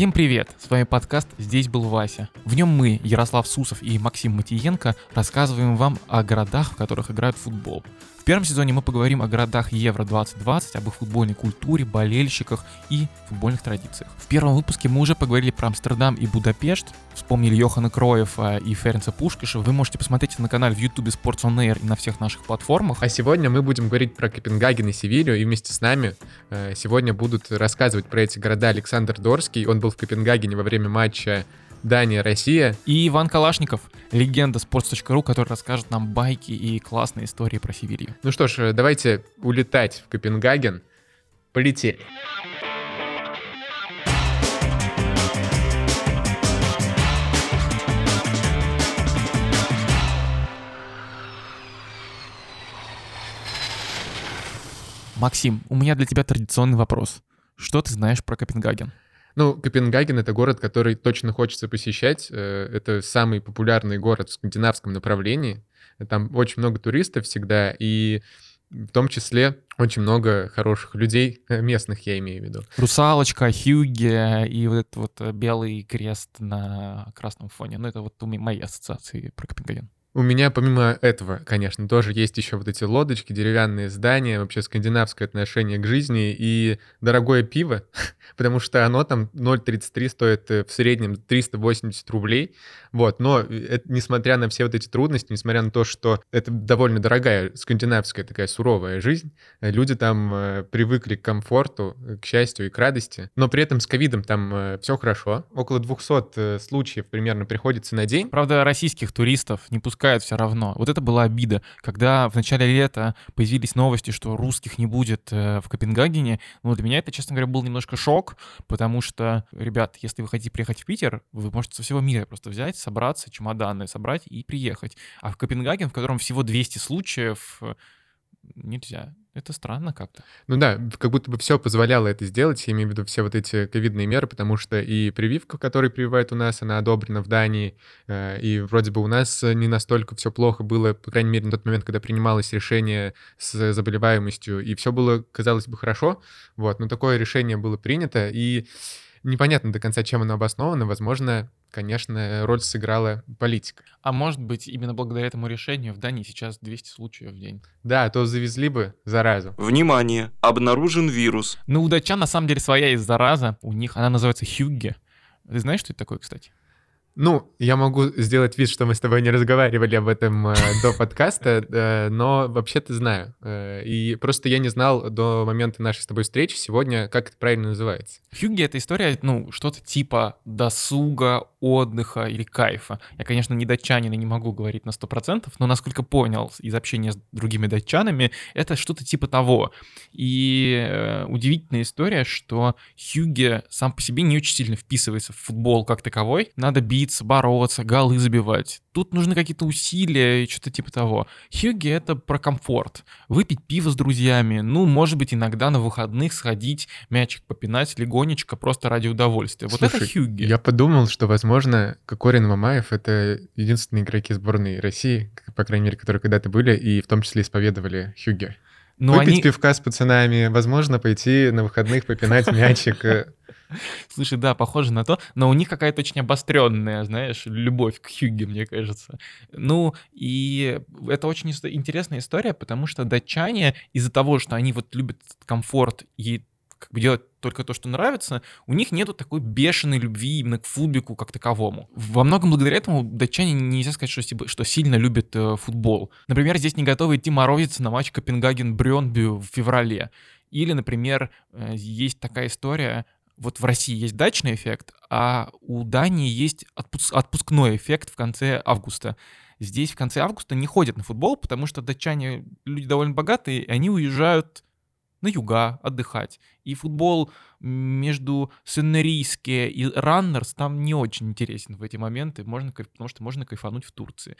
Всем привет! С вами подкаст «Здесь был Вася». В нем мы, Ярослав Сусов и Максим Матиенко, рассказываем вам о городах, в которых играют в футбол. В первом сезоне мы поговорим о городах Евро-2020, об их футбольной культуре, болельщиках и футбольных традициях. В первом выпуске мы уже поговорили про Амстердам и Будапешт, вспомнили Йохана Кроева и Ференца Пушкиша. Вы можете посмотреть на канале в YouTube Sports On Air и на всех наших платформах. А сегодня мы будем говорить про Копенгаген и Севилью, и вместе с нами э, сегодня будут рассказывать про эти города Александр Дорский. Он был в Копенгагене во время матча Дания, Россия. И Иван Калашников, легенда sports.ru, который расскажет нам байки и классные истории про Севилью. Ну что ж, давайте улетать в Копенгаген. Полетели. Максим, у меня для тебя традиционный вопрос. Что ты знаешь про Копенгаген? Ну, Копенгаген — это город, который точно хочется посещать. Э, это самый популярный город в скандинавском направлении. Там очень много туристов всегда, и в том числе очень много хороших людей, э, местных я имею в виду. Русалочка, Хьюге и вот этот вот э, белый крест на красном фоне. Ну, это вот мои ассоциации про Копенгаген. У меня помимо этого, конечно, тоже есть еще вот эти лодочки, деревянные здания, вообще скандинавское отношение к жизни и дорогое пиво, потому что оно там 0,33 стоит э, в среднем 380 рублей, вот, но э, это, несмотря на все вот эти трудности, несмотря на то, что это довольно дорогая скандинавская такая суровая жизнь, э, люди там э, привыкли к комфорту, к счастью и к радости, но при этом с ковидом там э, все хорошо, около 200 э, случаев примерно приходится на день. Правда, российских туристов не пускают все равно. Вот это была обида. Когда в начале лета появились новости, что русских не будет э, в Копенгагене, ну, для меня это, честно говоря, был немножко шок, потому что, ребят, если вы хотите приехать в Питер, вы можете со всего мира просто взять, собраться, чемоданы собрать и приехать. А в Копенгаген, в котором всего 200 случаев, э, нельзя. Это странно как-то. Ну да, как будто бы все позволяло это сделать, я имею в виду все вот эти ковидные меры, потому что и прививка, которую прививают у нас, она одобрена в Дании, э, и вроде бы у нас не настолько все плохо было, по крайней мере, на тот момент, когда принималось решение с заболеваемостью, и все было, казалось бы, хорошо, вот, но такое решение было принято, и непонятно до конца, чем оно обосновано, возможно, конечно, роль сыграла политика. А может быть, именно благодаря этому решению в Дании сейчас 200 случаев в день. Да, а то завезли бы заразу. Внимание! Обнаружен вирус. Ну, у датчан на самом деле своя есть зараза. У них она называется хюгге. Ты знаешь, что это такое, кстати? Ну, я могу сделать вид, что мы с тобой не разговаривали об этом э, до подкаста, э, но вообще-то знаю. Э, и просто я не знал до момента нашей с тобой встречи сегодня, как это правильно называется. Хюгги — это история, ну, что-то типа досуга, отдыха или кайфа. Я, конечно, не датчанин и не могу говорить на 100%, но, насколько понял из общения с другими датчанами, это что-то типа того. И э, удивительная история, что Хюгге сам по себе не очень сильно вписывается в футбол как таковой. Надо биться, бороться, голы забивать. Тут нужны какие-то усилия и что-то типа того. Хюгге — это про комфорт. Выпить пиво с друзьями, ну, может быть, иногда на выходных сходить, мячик попинать легонечко, просто ради удовольствия. Вот Слушай, это Хюгге. Я подумал, что, возможно, Кокорин Мамаев — это единственные игроки сборной России, по крайней мере, которые когда-то были, и в том числе исповедовали Хюгге. Но Выпить они... пивка с пацанами, возможно, пойти на выходных попинать мячик. Слушай, да, похоже на то, но у них какая-то очень обостренная, знаешь, любовь к Хюгге, мне кажется. Ну, и это очень интересная история, потому что датчане из-за того, что они вот любят комфорт и как бы делать только то, что нравится, у них нету такой бешеной любви именно к футбику как таковому. Во многом благодаря этому датчане нельзя сказать, что, что сильно любят э, футбол. Например, здесь не готовы идти морозиться на матч Копенгаген-Брёнби в феврале. Или, например, э, есть такая история, вот в России есть дачный эффект, а у Дании есть отпуск- отпускной эффект в конце августа. Здесь в конце августа не ходят на футбол, потому что датчане люди довольно богатые, и они уезжают на юга отдыхать. И футбол между Сеннерийске и Раннерс там не очень интересен в эти моменты, можно, потому что можно кайфануть в Турции.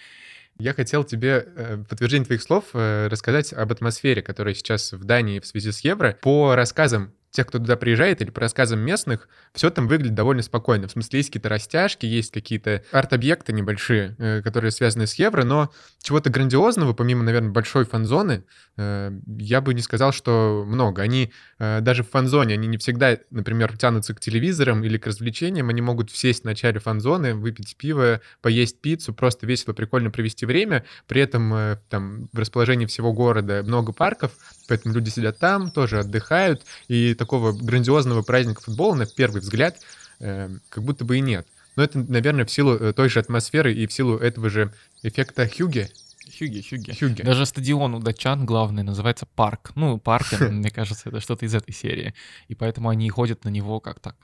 Я хотел тебе э, в подтверждение твоих слов э, рассказать об атмосфере, которая сейчас в Дании в связи с Евро. По рассказам тех, кто туда приезжает, или по рассказам местных, все там выглядит довольно спокойно. В смысле, есть какие-то растяжки, есть какие-то арт-объекты небольшие, э, которые связаны с евро, но чего-то грандиозного, помимо, наверное, большой фан-зоны, э, я бы не сказал, что много. Они э, даже в фан-зоне, они не всегда, например, тянутся к телевизорам или к развлечениям, они могут сесть в начале фан-зоны, выпить пиво, поесть пиццу, просто весело, прикольно провести время, при этом там в расположении всего города много парков, поэтому люди сидят там, тоже отдыхают, и такого грандиозного праздника футбола, на первый взгляд, э, как будто бы и нет. Но это, наверное, в силу э, той же атмосферы и в силу этого же эффекта Хьюги. Хьюги, Хьюги. Хьюги. Даже стадион у датчан главный называется парк. Ну, паркер, мне кажется, это что-то из этой серии. И поэтому они ходят на него как так,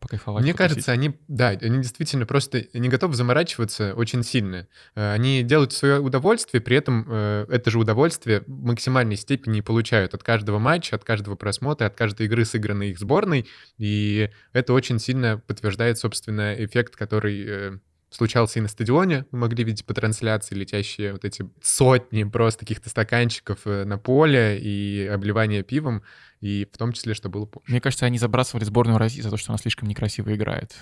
покайфовать. Мне потусить. кажется, они, да, они действительно просто не готовы заморачиваться очень сильно. Э, Они делают свое удовольствие, при этом э, это же удовольствие в максимальной степени получают от каждого матча, от каждого просмотра, от каждой игры, сыгранной их сборной. И это очень сильно подтверждает, собственно, эффект, который э, случался и на стадионе. Мы могли видеть по трансляции летящие вот эти сотни просто каких-то стаканчиков э, на поле и обливание пивом, и в том числе, что было позже. Мне кажется, они забрасывали сборную России за то, что она слишком некрасиво играет.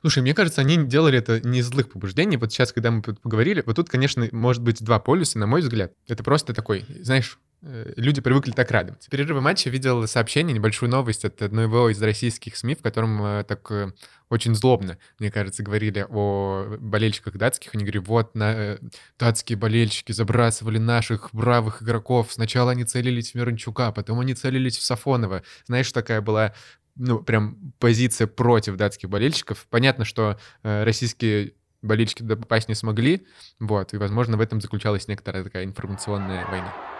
Слушай, мне кажется, они делали это не из злых побуждений. Вот сейчас, когда мы поговорили, вот тут, конечно, может быть два полюса, на мой взгляд. Это просто такой, знаешь, люди привыкли так радоваться. В перерыве матча видел сообщение, небольшую новость от одного из российских СМИ, в котором э, так э, очень злобно, мне кажется, говорили о болельщиках датских. Они говорили, вот, на, э, датские болельщики забрасывали наших бравых игроков. Сначала они целились в Мирончука, потом они целились в Сафонова. Знаешь, такая была ну, прям позиция против датских болельщиков. Понятно, что э, российские болельщики попасть не смогли, вот, и, возможно, в этом заключалась некоторая такая информационная война.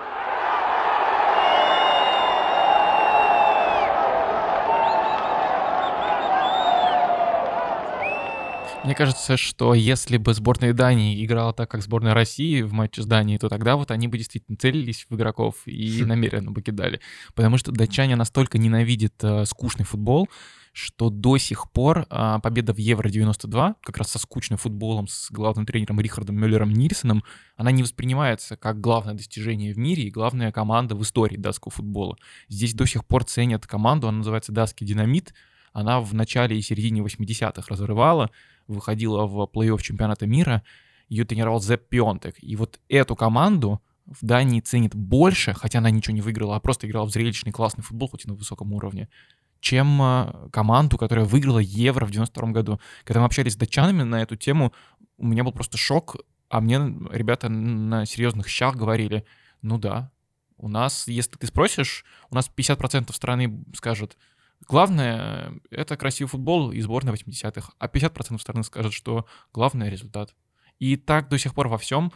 Мне кажется, что если бы сборная Дании играла так, как сборная России в матче с Данией, то тогда вот они бы действительно целились в игроков и намеренно бы кидали. Потому что датчане настолько ненавидят э, скучный футбол, что до сих пор а, победа в Евро-92, как раз со скучным футболом, с главным тренером Рихардом Мюллером Нильсоном, она не воспринимается как главное достижение в мире и главная команда в истории датского футбола. Здесь до сих пор ценят команду, она называется «Датский динамит», она в начале и середине 80-х разрывала, выходила в плей-офф чемпионата мира, ее тренировал Зепп Пионтек. И вот эту команду в Дании ценит больше, хотя она ничего не выиграла, а просто играла в зрелищный классный футбол, хоть и на высоком уровне, чем а, команду, которая выиграла Евро в 92 году. Когда мы общались с датчанами на эту тему, у меня был просто шок, а мне ребята на серьезных щах говорили, ну да, у нас, если ты спросишь, у нас 50% страны скажут, главное — это красивый футбол и сборная 80-х, а 50% страны скажут, что главное — результат. И так до сих пор во всем.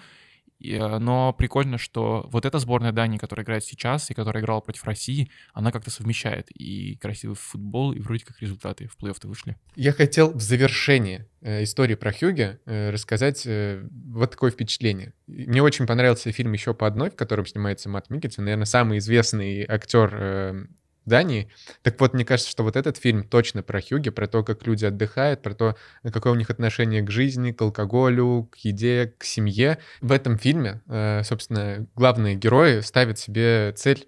Э, Но прикольно, что вот эта сборная Дании, которая играет сейчас и которая играла против России, она как-то совмещает и красивый футбол, и вроде как результаты в плей-офф-то вышли. Я хотел в завершении э, истории про Хьюги э, рассказать э, вот такое впечатление. Мне очень понравился фильм еще по одной, в котором снимается Мат Микельсон, наверное, самый известный актер э, Дании. Так вот, мне кажется, что вот этот фильм точно про Хьюги, про то, как люди отдыхают, про то, какое у них отношение к жизни, к алкоголю, к еде, к семье. В этом фильме, э, собственно, главные герои ставят себе цель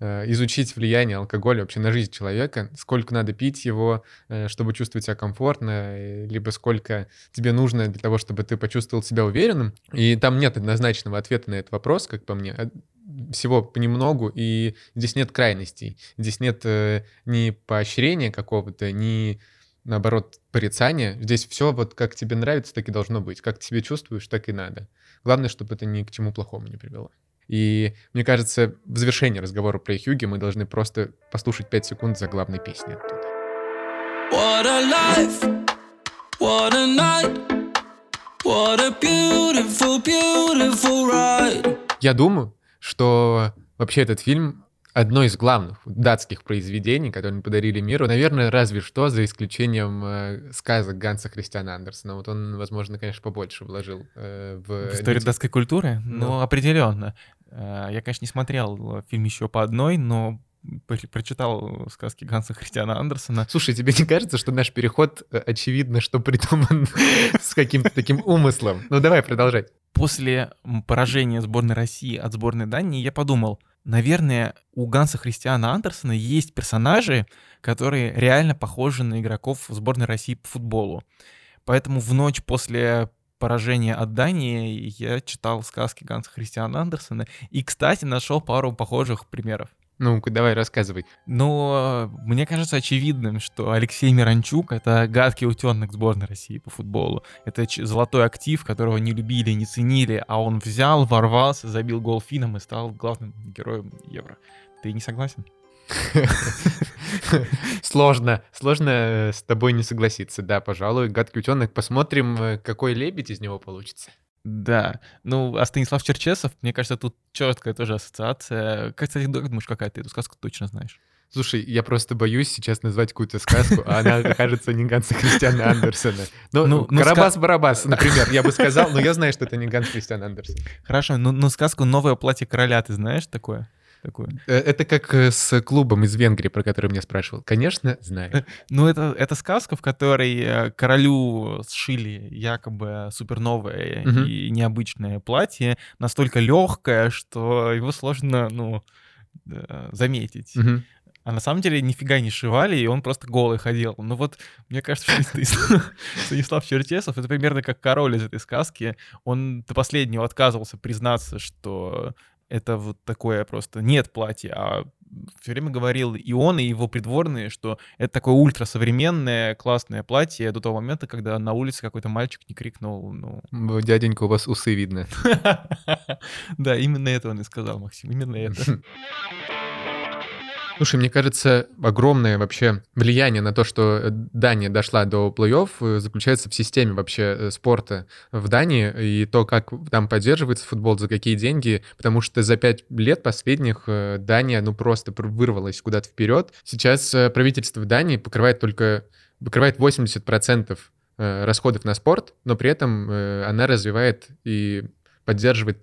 э, изучить влияние алкоголя вообще на жизнь человека, сколько надо пить его, э, чтобы чувствовать себя комфортно, либо сколько тебе нужно для того, чтобы ты почувствовал себя уверенным. И там нет однозначного ответа на этот вопрос, как по мне. Всего понемногу, и здесь нет крайностей. Здесь нет э, ни поощрения какого-то, ни наоборот, порицания. Здесь все вот как тебе нравится, так и должно быть. Как ты себя чувствуешь, так и надо. Главное, чтобы это ни к чему плохому не привело. И мне кажется, в завершении разговора про Хьюги мы должны просто послушать 5 секунд за главной песней оттуда. What a life, what a night, what a beautiful, beautiful ride. Я думаю, что вообще этот фильм одно из главных датских произведений, которые подарили миру, наверное, разве что за исключением э, сказок Ганса Христиана Андерсона. Вот он, возможно, конечно, побольше вложил э, в... В историю датской культуры? Ну. Ну, определенно. Э, Я, конечно, не смотрел фильм еще по одной, но прочитал сказки Ганса Христиана Андерсона. Слушай, тебе не кажется, что наш переход, э, очевидно, что придуман с каким-то таким умыслом? Ну, давай продолжать. После поражения сборной России от сборной Дании я подумал, наверное, у Ганса Христиана Андерсона есть персонажи, которые реально похожи на игроков сборной России по футболу. Поэтому в ночь после поражения от Дании я читал сказки Ганса Христиана Андерсона и, кстати, нашел пару похожих примеров. Ну-ка, давай, рассказывай. Но мне кажется очевидным, что Алексей Миранчук — это гадкий утенок сборной России по футболу. Это золотой актив, которого не любили, не ценили, а он взял, ворвался, забил гол финном и стал главным героем Евро. Ты не согласен? Сложно, сложно э, с тобой не согласиться. Да, пожалуй, гадкий утенок. Посмотрим, э, какой лебедь из него получится. Да, ну, а Станислав Черчесов, мне кажется, тут четкая тоже ассоциация. Как, кстати, думаешь, какая ты эту сказку точно знаешь? Слушай, я просто боюсь сейчас назвать какую-то сказку, а она окажется не Ганса Кристиана Андерсона. Ну, ну, ну Карабас-Барабас, например, я бы сказал, но я знаю, что это не Ганс Кристиан Андерсон. Хорошо, ну, ну сказку «Новое платье короля» ты знаешь такое? Такое. Э, это как э, с клубом из Венгрии, про который меня спрашивал. Конечно, знаю. Э, ну, это, это сказка, в которой королю сшили якобы суперновое угу. и необычное платье, настолько легкое, что его сложно, ну, заметить. Угу. А на самом деле нифига не шивали, и он просто голый ходил. Ну вот, мне кажется, что Станислав Черчесов — это примерно как король из этой сказки. Он до последнего отказывался признаться, что это вот такое просто нет платья, а все время говорил и он, и его придворные, что это такое ультрасовременное, классное платье до того момента, когда на улице какой-то мальчик не крикнул, ну... Дяденька, у вас усы видно. Да, именно это он и сказал, Максим, именно это. Слушай, мне кажется, огромное вообще влияние на то, что э, Дания дошла до плей-офф, э, заключается в системе вообще э, спорта в Дании и то, как там поддерживается футбол, за какие деньги, потому что за пять лет последних Дания, ну, просто вырвалась куда-то вперед. Сейчас правительство Дании покрывает только покрывает 80% расходов на спорт, но при этом она развивает и поддерживает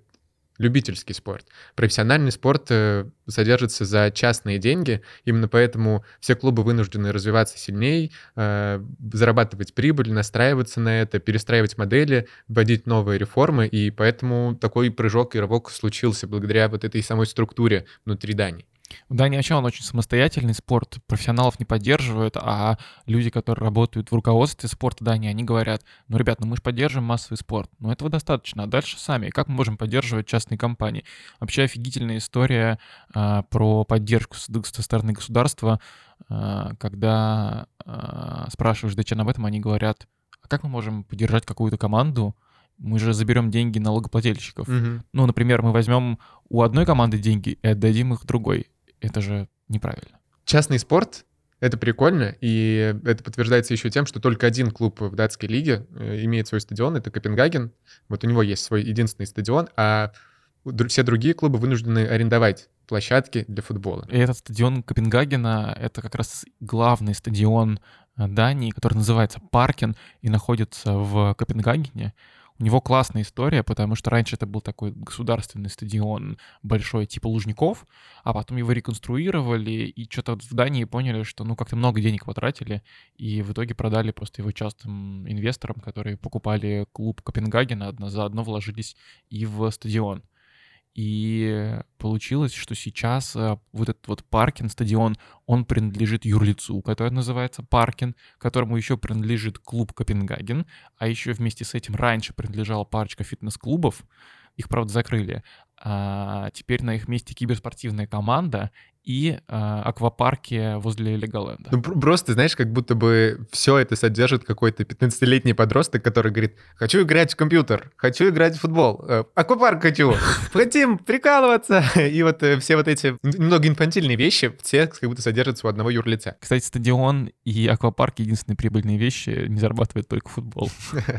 любительский спорт. Профессиональный спорт э, содержится за частные деньги, именно поэтому все клубы вынуждены развиваться сильнее, э, зарабатывать прибыль, настраиваться на это, перестраивать модели, вводить новые реформы, и поэтому такой прыжок и рывок случился благодаря вот этой самой структуре внутри Дании. В Дании вообще он очень самостоятельный спорт, профессионалов не поддерживают, а люди, которые работают в руководстве спорта Дании, они говорят, ну, ребят, ну мы же поддерживаем массовый спорт, но этого достаточно, а дальше сами. Как мы можем поддерживать частные компании? Вообще офигительная история а, про поддержку со стороны государства, а, когда а, спрашиваешь датчан об этом, они говорят, а как мы можем поддержать какую-то команду, мы же заберем деньги налогоплательщиков. Угу. Ну, например, мы возьмем у одной команды деньги и отдадим их другой. Это же неправильно. Частный спорт — это прикольно, и это подтверждается еще тем, что только один клуб в датской лиге э, имеет свой стадион, это Копенгаген. Вот у него есть свой единственный стадион, а все другие клубы вынуждены арендовать площадки для футбола. И этот стадион Копенгагена — это как раз главный стадион э, Дании, который называется Паркен и находится в Копенгагене. У него классная история, потому что раньше это был такой государственный стадион большой, типа Лужников, а потом его реконструировали, и что-то в Дании поняли, что ну как-то много денег потратили, и в итоге продали просто его частным инвесторам, которые покупали клуб Копенгагена, заодно вложились и в стадион. И получилось, что сейчас э, вот этот вот Паркин, стадион, он принадлежит юрлицу, который называется Паркин, которому еще принадлежит клуб Копенгаген, а еще вместе с этим раньше принадлежала парочка фитнес-клубов, их, правда, закрыли. А теперь на их месте киберспортивная команда, и э, аквапарке возле Леголенда. Ну, просто, знаешь, как будто бы все это содержит какой-то 15-летний подросток, который говорит, хочу играть в компьютер, хочу играть в футбол, э, аквапарк хочу, хотим прикалываться. И вот э, все вот эти немного инфантильные вещи, все как будто содержатся у одного юрлица. Кстати, стадион и аквапарк — единственные прибыльные вещи, не зарабатывает только футбол.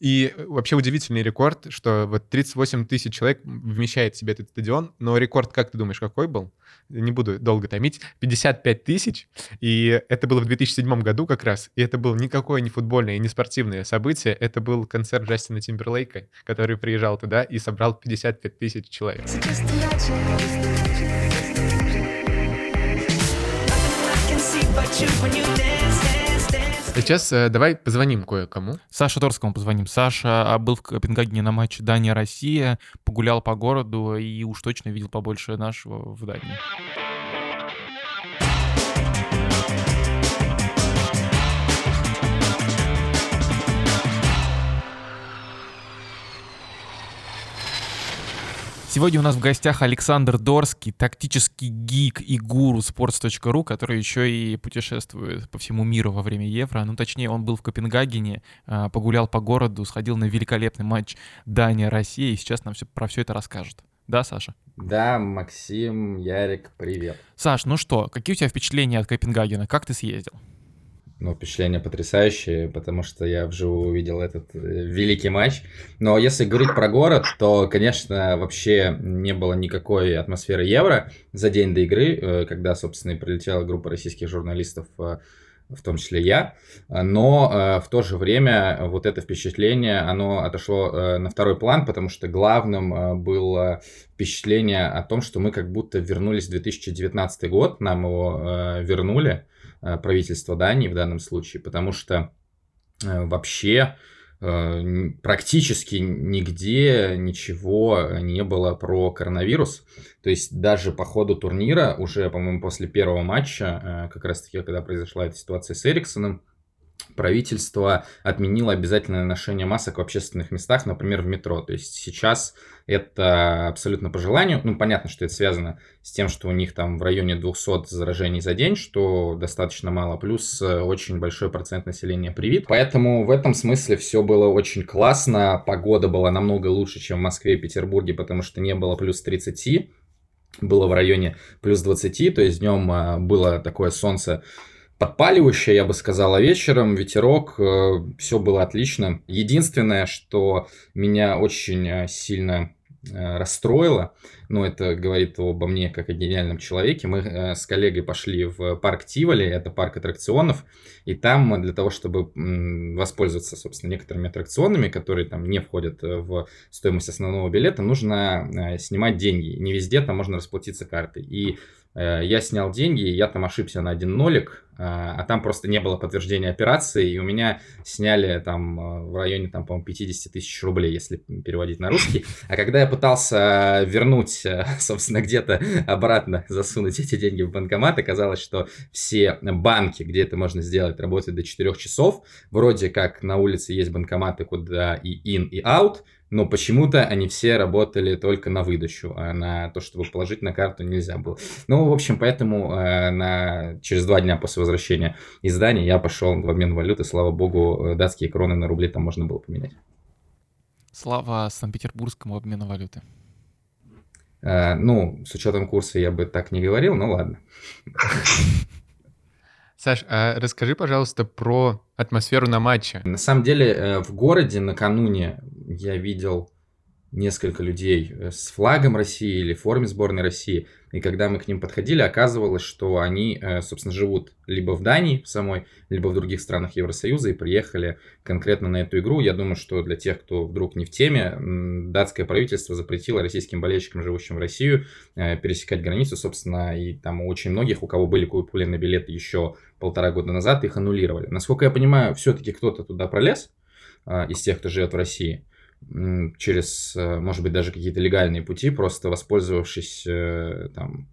И вообще удивительный рекорд, что вот 38 тысяч человек вмещает в себе этот стадион, но рекорд, как ты думаешь, какой был? Не буду буду долго томить, 55 тысяч, и это было в 2007 году как раз, и это было никакое не футбольное и не спортивное событие, это был концерт Джастина Тимберлейка, который приезжал туда и собрал 55 тысяч человек. Сейчас э, давай позвоним кое-кому. Саша Торскому позвоним. Саша а, был в Копенгагене на матче Дания-Россия, погулял по городу и уж точно видел побольше нашего в Дании. Сегодня у нас в гостях Александр Дорский, тактический гик и гуру sports.ru, который еще и путешествует по всему миру во время Евро. Ну, точнее, он был в Копенгагене, а, погулял по городу, сходил на великолепный матч Дания-Россия, и сейчас нам все, про все это расскажет. Да, Саша? Да, Максим, Ярик, привет. Саш, ну что, какие у тебя впечатления от Копенгагена? Как ты съездил? Ну, впечатление потрясающее, потому что я вживую увидел этот э, великий матч. Но если говорить про город, то, конечно, вообще не было никакой атмосферы Евро за день до игры, э, когда, собственно, и прилетела группа российских журналистов, э, в том числе я. Но в то же время вот это впечатление, оно отошло на второй план, потому что главным было впечатление о том, что мы как будто вернулись в 2019 год, нам его вернули правительства Дании в данном случае, потому что э, вообще э, практически нигде ничего не было про коронавирус. То есть даже по ходу турнира, уже, по-моему, после первого матча, как раз-таки, когда произошла эта ситуация с Эриксоном, правительство отменило обязательное ношение масок в общественных местах, например, в метро. То есть сейчас это абсолютно по желанию. Ну, понятно, что это связано с тем, что у них там в районе 200 заражений за день, что достаточно мало, плюс э, очень большой процент населения привит. Поэтому в этом смысле все было очень классно. Погода была намного лучше, чем в Москве и Петербурге, потому что не было плюс 30 было в районе плюс 20, то есть днем э, было такое солнце подпаливающее, я бы сказал, а вечером ветерок, э, все было отлично. Единственное, что меня очень э, сильно э, расстроило, но это говорит обо мне как о гениальном человеке. Мы с коллегой пошли в парк Тиволи, это парк аттракционов, и там для того, чтобы воспользоваться, собственно, некоторыми аттракционами, которые там не входят в стоимость основного билета, нужно снимать деньги. Не везде там можно расплатиться картой. И я снял деньги, я там ошибся на один нолик, а, там просто не было подтверждения операции, и у меня сняли там в районе, там, по-моему, 50 тысяч рублей, если переводить на русский. А когда я пытался вернуть, э, собственно, где-то обратно засунуть эти деньги в банкомат, оказалось, что все банки, где это можно сделать, работают до 4 часов. Вроде как на улице есть банкоматы, куда и in, и out, но почему-то они все работали только на выдачу, а на то, чтобы положить на карту нельзя было. Ну, в общем, поэтому э, на, через два дня после возвращения из Дании я пошел в обмен валюты, слава богу, э, датские кроны на рубли там можно было поменять. Слава Санкт-Петербургскому обмену валюты. Э, ну, с учетом курса я бы так не говорил, но ладно. Саш, а расскажи, пожалуйста, про атмосферу на матче. На самом деле, э, в городе накануне я видел несколько людей э, с флагом России или форме сборной России. И когда мы к ним подходили, оказывалось, что они, э, собственно, живут либо в Дании самой, либо в других странах Евросоюза и приехали конкретно на эту игру. Я думаю, что для тех, кто вдруг не в теме, датское правительство запретило российским болельщикам, живущим в Россию, э, пересекать границу, собственно, и там у очень многих, у кого были куплены билеты еще полтора года назад, их аннулировали. Насколько я понимаю, все-таки кто-то туда пролез из тех, кто живет в России через, э, может быть, даже какие-то легальные пути, просто воспользовавшись э, там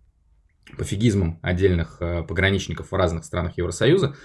пофигизмом отдельных э, пограничников в разных странах Евросоюза.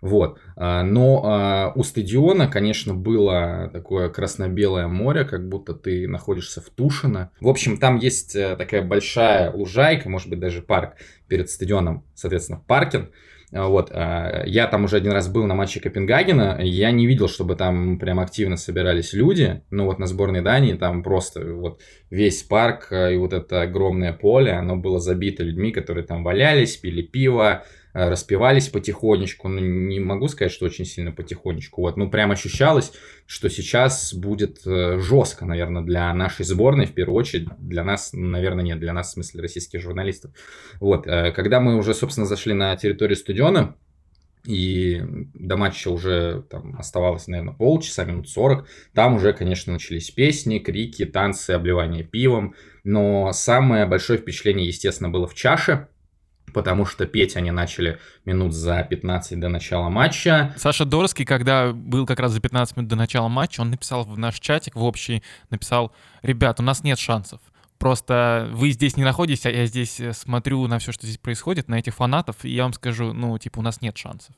Вот. А, но а, у стадиона, конечно, было такое красно-белое море, как будто ты находишься в Тушино. В общем, там есть такая большая лужайка, может быть, даже парк перед стадионом, соответственно, паркинг. А, вот, а, я там уже один раз был на матче Копенгагена, я не видел, чтобы там прям активно собирались люди, но вот на сборной Дании там просто вот весь парк а, и вот это огромное поле, оно было забито людьми, которые там валялись, пили пиво, распивались потихонечку, ну, не могу сказать, что очень сильно потихонечку, вот, ну, прям ощущалось, что сейчас будет э, жестко, наверное, для нашей сборной, в первую очередь, для нас, наверное, нет, для нас, в смысле, российских журналистов, вот, э, когда мы уже, собственно, зашли на территорию стадиона, и до матча уже там оставалось, наверное, полчаса, минут 40. Там уже, конечно, начались песни, крики, танцы, обливание пивом. Но самое большое впечатление, естественно, было в чаше. Потому что петь они начали минут за 15 до начала матча. Саша Дорский, когда был как раз за 15 минут до начала матча, он написал в наш чатик, в общий, написал, ребят, у нас нет шансов. Просто вы здесь не находитесь, а я здесь э, смотрю на все, что здесь происходит, на этих фанатов, и я вам скажу, ну, типа, у нас нет шансов.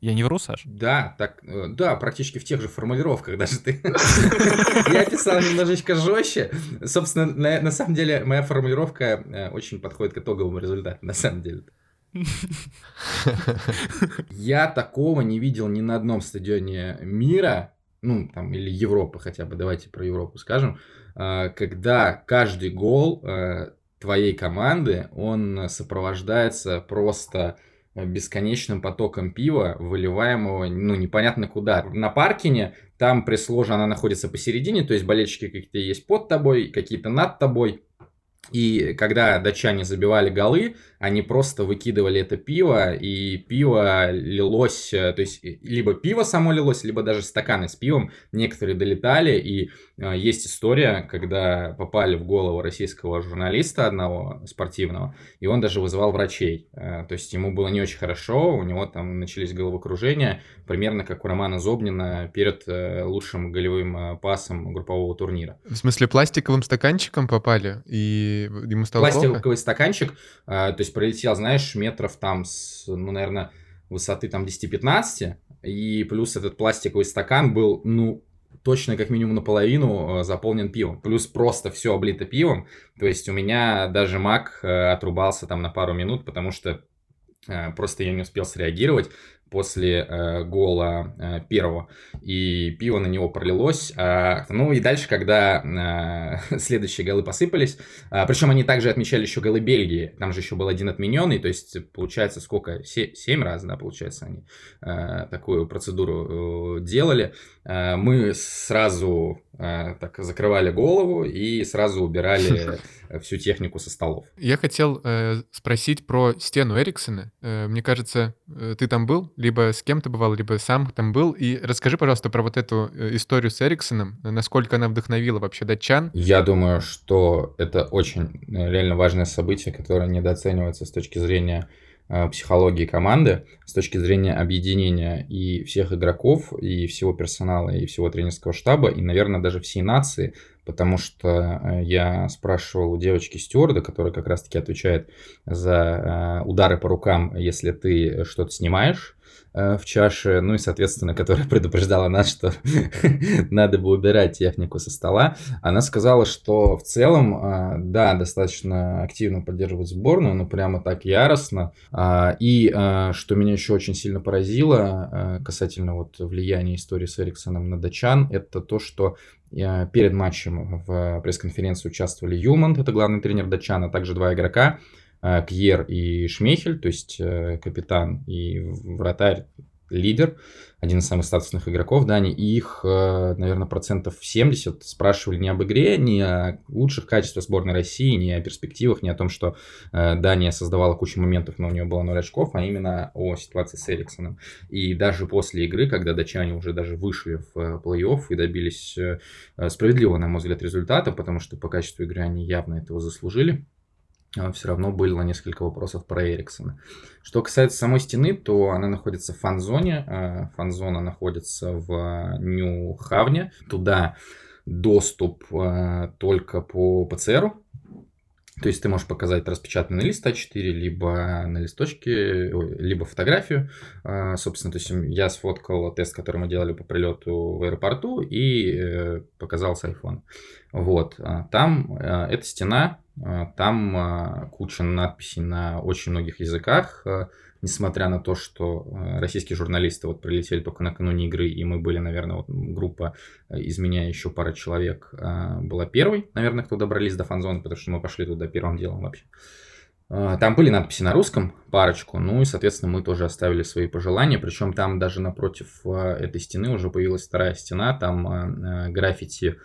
Я не вру, Саш? Да, так, э, да, практически в тех же формулировках даже ты. Я писал немножечко жестче. Собственно, на, самом деле, моя формулировка э, очень подходит к итоговому результату, на самом деле. Я такого не видел ни на одном стадионе мира, ну, там, или Европы хотя бы, давайте про Европу скажем, э, когда каждый гол твоей команды, он сопровождается просто бесконечным потоком пива, выливаемого, ну, непонятно куда. На паркине, там пресс-ложа, она находится посередине, то есть болельщики какие-то есть под тобой, какие-то над тобой. И когда датчане забивали голы, они просто выкидывали это пиво, и пиво лилось, э, то есть либо пиво само лилось, либо даже стаканы с пивом. Некоторые долетали, и э, есть история, когда попали в голову российского журналиста одного спортивного, и он даже вызывал врачей. Э, то есть ему было не очень хорошо, у него там начались головокружения, примерно как у Романа Зобнина перед э, лучшим голевым э, пасом группового турнира. В смысле пластиковым стаканчиком попали, и ему стало Пластиковый плохо? стаканчик, э, то есть пролетел, знаешь, метров там с, ну, наверное, высоты там 10-15, и плюс этот пластиковый стакан был, ну, точно как минимум наполовину э, заполнен пивом. Плюс просто все облито пивом. То есть у меня даже маг э, отрубался там на пару минут, потому что э, просто я не успел среагировать после э, гола э, первого, и пиво на него пролилось. Э, ну и дальше, когда э, следующие голы посыпались, э, причем они также отмечали еще голы Бельгии, там же еще был один отмененный, то есть получается сколько, Се- семь раз, да, получается, они э, такую процедуру э, делали. Э, мы сразу так закрывали голову и сразу убирали всю технику со столов. Я хотел э, спросить про стену Эриксона. Э, мне кажется, э, ты там был, либо с кем-то бывал, либо сам там был. И расскажи, пожалуйста, про вот эту э, историю с Эриксоном, э, насколько она вдохновила вообще датчан. Я думаю, что это очень э, реально важное событие, которое недооценивается с точки зрения э, психологии команды, с точки зрения объединения и всех игроков, и всего персонала, и всего тренерского штаба, и, наверное, даже всей нации, потому что э, я спрашивал у девочки стюарда, которая как раз-таки отвечает за э, удары по рукам, если ты что-то снимаешь э, в чаше, ну и, соответственно, которая предупреждала нас, что надо бы убирать технику со стола. Она сказала, что в целом, э, да, достаточно активно поддерживает сборную, но прямо так яростно. А, И э, что меня еще очень сильно поразило э, касательно вот влияния истории с Эриксоном на датчан, это то, что э, перед матчем в пресс-конференции участвовали Юман, это главный тренер датчан, а также два игрока, э, Кьер и Шмейхель, то есть э, капитан и вратарь, лидер, один из самых статусных игроков Дани, и их, э, наверное, процентов 70 спрашивали не об игре, не о лучших качествах сборной России, не о перспективах, не о том, что э, Дания создавала кучу моментов, но у нее было 0 очков, а именно о ситуации с Эриксоном. И даже после игры, когда датчане уже даже вышли в э, плей-офф и добились э, э, справедливого, на мой взгляд, результата, потому что по качеству игры они явно этого заслужили, все равно было несколько вопросов про Эриксона. Что касается самой стены, то она находится в фан-зоне. э, Фан-зона находится в Нью-Хавне. Туда доступ только по ПЦРу. То есть ты можешь показать распечатанный лист А4, либо на листочке, либо фотографию. Собственно, то есть я сфоткал тест, который мы делали по прилету в аэропорту, и э, показал с iPhone. Вот. а Там эта стена, там э, куча надписей на очень многих языках, э, несмотря на то, что российские журналисты вот прилетели только накануне игры, и мы были, наверное, вот группа из меня еще пара человек была первой, наверное, кто добрались до фан-зоны, потому что мы пошли туда первым делом вообще. Там были надписи на русском, парочку, ну и, соответственно, мы тоже оставили свои пожелания, причем там даже напротив этой стены уже появилась вторая стена, там граффити,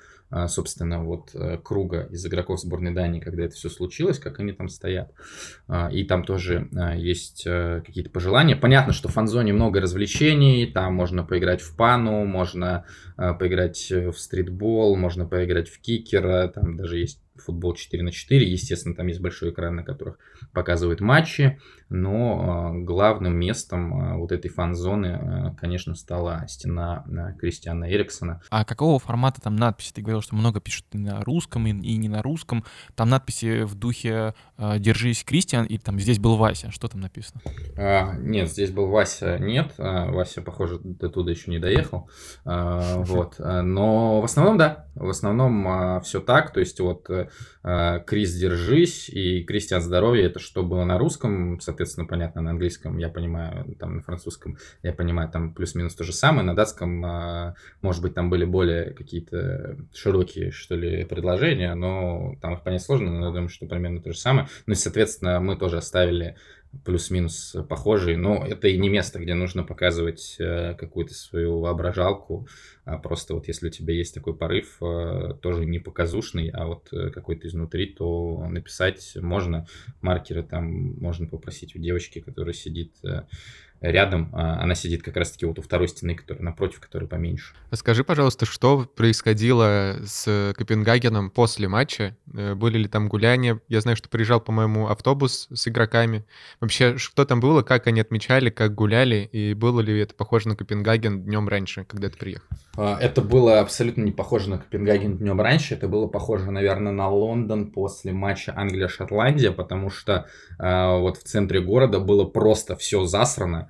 собственно, вот э, круга из игроков сборной Дании, когда это все случилось, как они там стоят. А, И там тоже э, есть э, какие-то пожелания. Понятно, что в фан-зоне много развлечений, там можно поиграть в пану, можно поиграть э, в стритбол, можно поиграть в кикера, там даже есть футбол 4 на 4. Естественно, там есть большой экран, на которых показывают матчи, но э, главным местом э, вот этой фан-зоны, э, конечно, стала стена Кристиана Эриксона. А какого формата там надписи? Ты говорил, что много пишут и на русском, и, и не на русском. Там надписи в духе «Держись, Кристиан» и там «Здесь был Вася». Что там написано? А, нет, здесь был Вася, нет. А, Вася, похоже, до туда еще не доехал. А, вот. А, Но в основном, да. В основном а, все так. То есть вот э, а, Крис, держись, и Кристиан, здоровье. Это что было на русском, соответственно, понятно, на английском, я понимаю, там на французском, я понимаю, там плюс-минус то же самое. На датском, а, может быть, там были более какие-то широкие, что ли, предложения, но там их понять сложно, но я думаю, что примерно то же самое. Ну и, соответственно, мы тоже оставили плюс-минус похожие, но это и не место, где нужно показывать э, какую-то свою воображалку, а просто вот если у тебя есть такой порыв, э, тоже не показушный, а вот э, какой-то изнутри, то написать можно, маркеры там можно попросить у девочки, которая сидит рядом, а она сидит как раз-таки вот у второй стены, которая напротив, которая поменьше. Скажи, пожалуйста, что происходило с Копенгагеном после матча? Э, Были ли там гуляния? Я знаю, что приезжал, по-моему, автобус с игроками. Вообще, что там было, как они отмечали, как гуляли, и было ли это похоже на Копенгаген днем раньше, когда ты приехал? А, Это было абсолютно не похоже на Копенгаген днем раньше. Это было похоже, наверное, на Лондон после матча Англия-Шотландия, потому что а, вот в центре города было просто все засрано,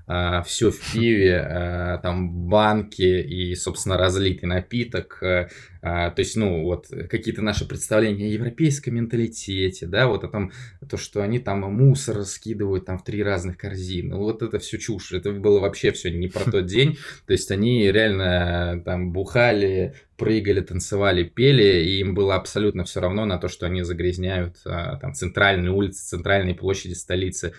все в пиве, а, там банки и, собственно, разлитый напиток. а, То есть, ну, вот какие-то наши представления о европейском менталитете, да, вот о том, то, что они там мусор раскидывают там в три разных корзины. Вот это все чушь. Это было вообще все не про тот день. То есть они реально там бухали, прыгали, танцевали, пели, и им было абсолютно все равно на то, что они загрязняют там центральные улицы, центральные площади столицы,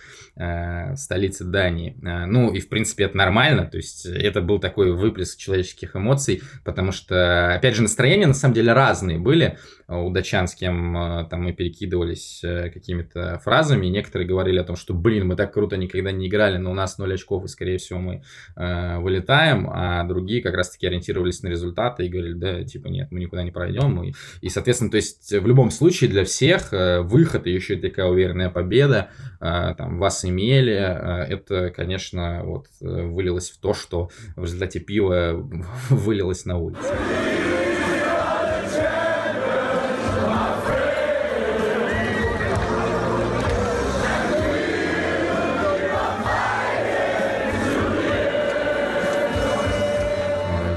столицы Дании. А, Ну, и в принципе это нормально, то есть это был такой выплеск человеческих эмоций, потому что, опять же, настроения на самом деле разные были у датчан, с кем а, там мы перекидывались э, какими-то фразами, некоторые говорили о том, что, блин, мы так круто никогда не играли, но у нас 0 очков, и, скорее всего, мы э, вылетаем, а другие как раз-таки ориентировались на результаты и говорили, да, типа, нет, мы никуда не пройдем. И, и соответственно, то есть в любом случае для всех э, выход и еще такая уверенная победа, э, там, вас имели, э, это, конечно, вот э, вылилось в то, что в результате пива вылилось на улице. Э,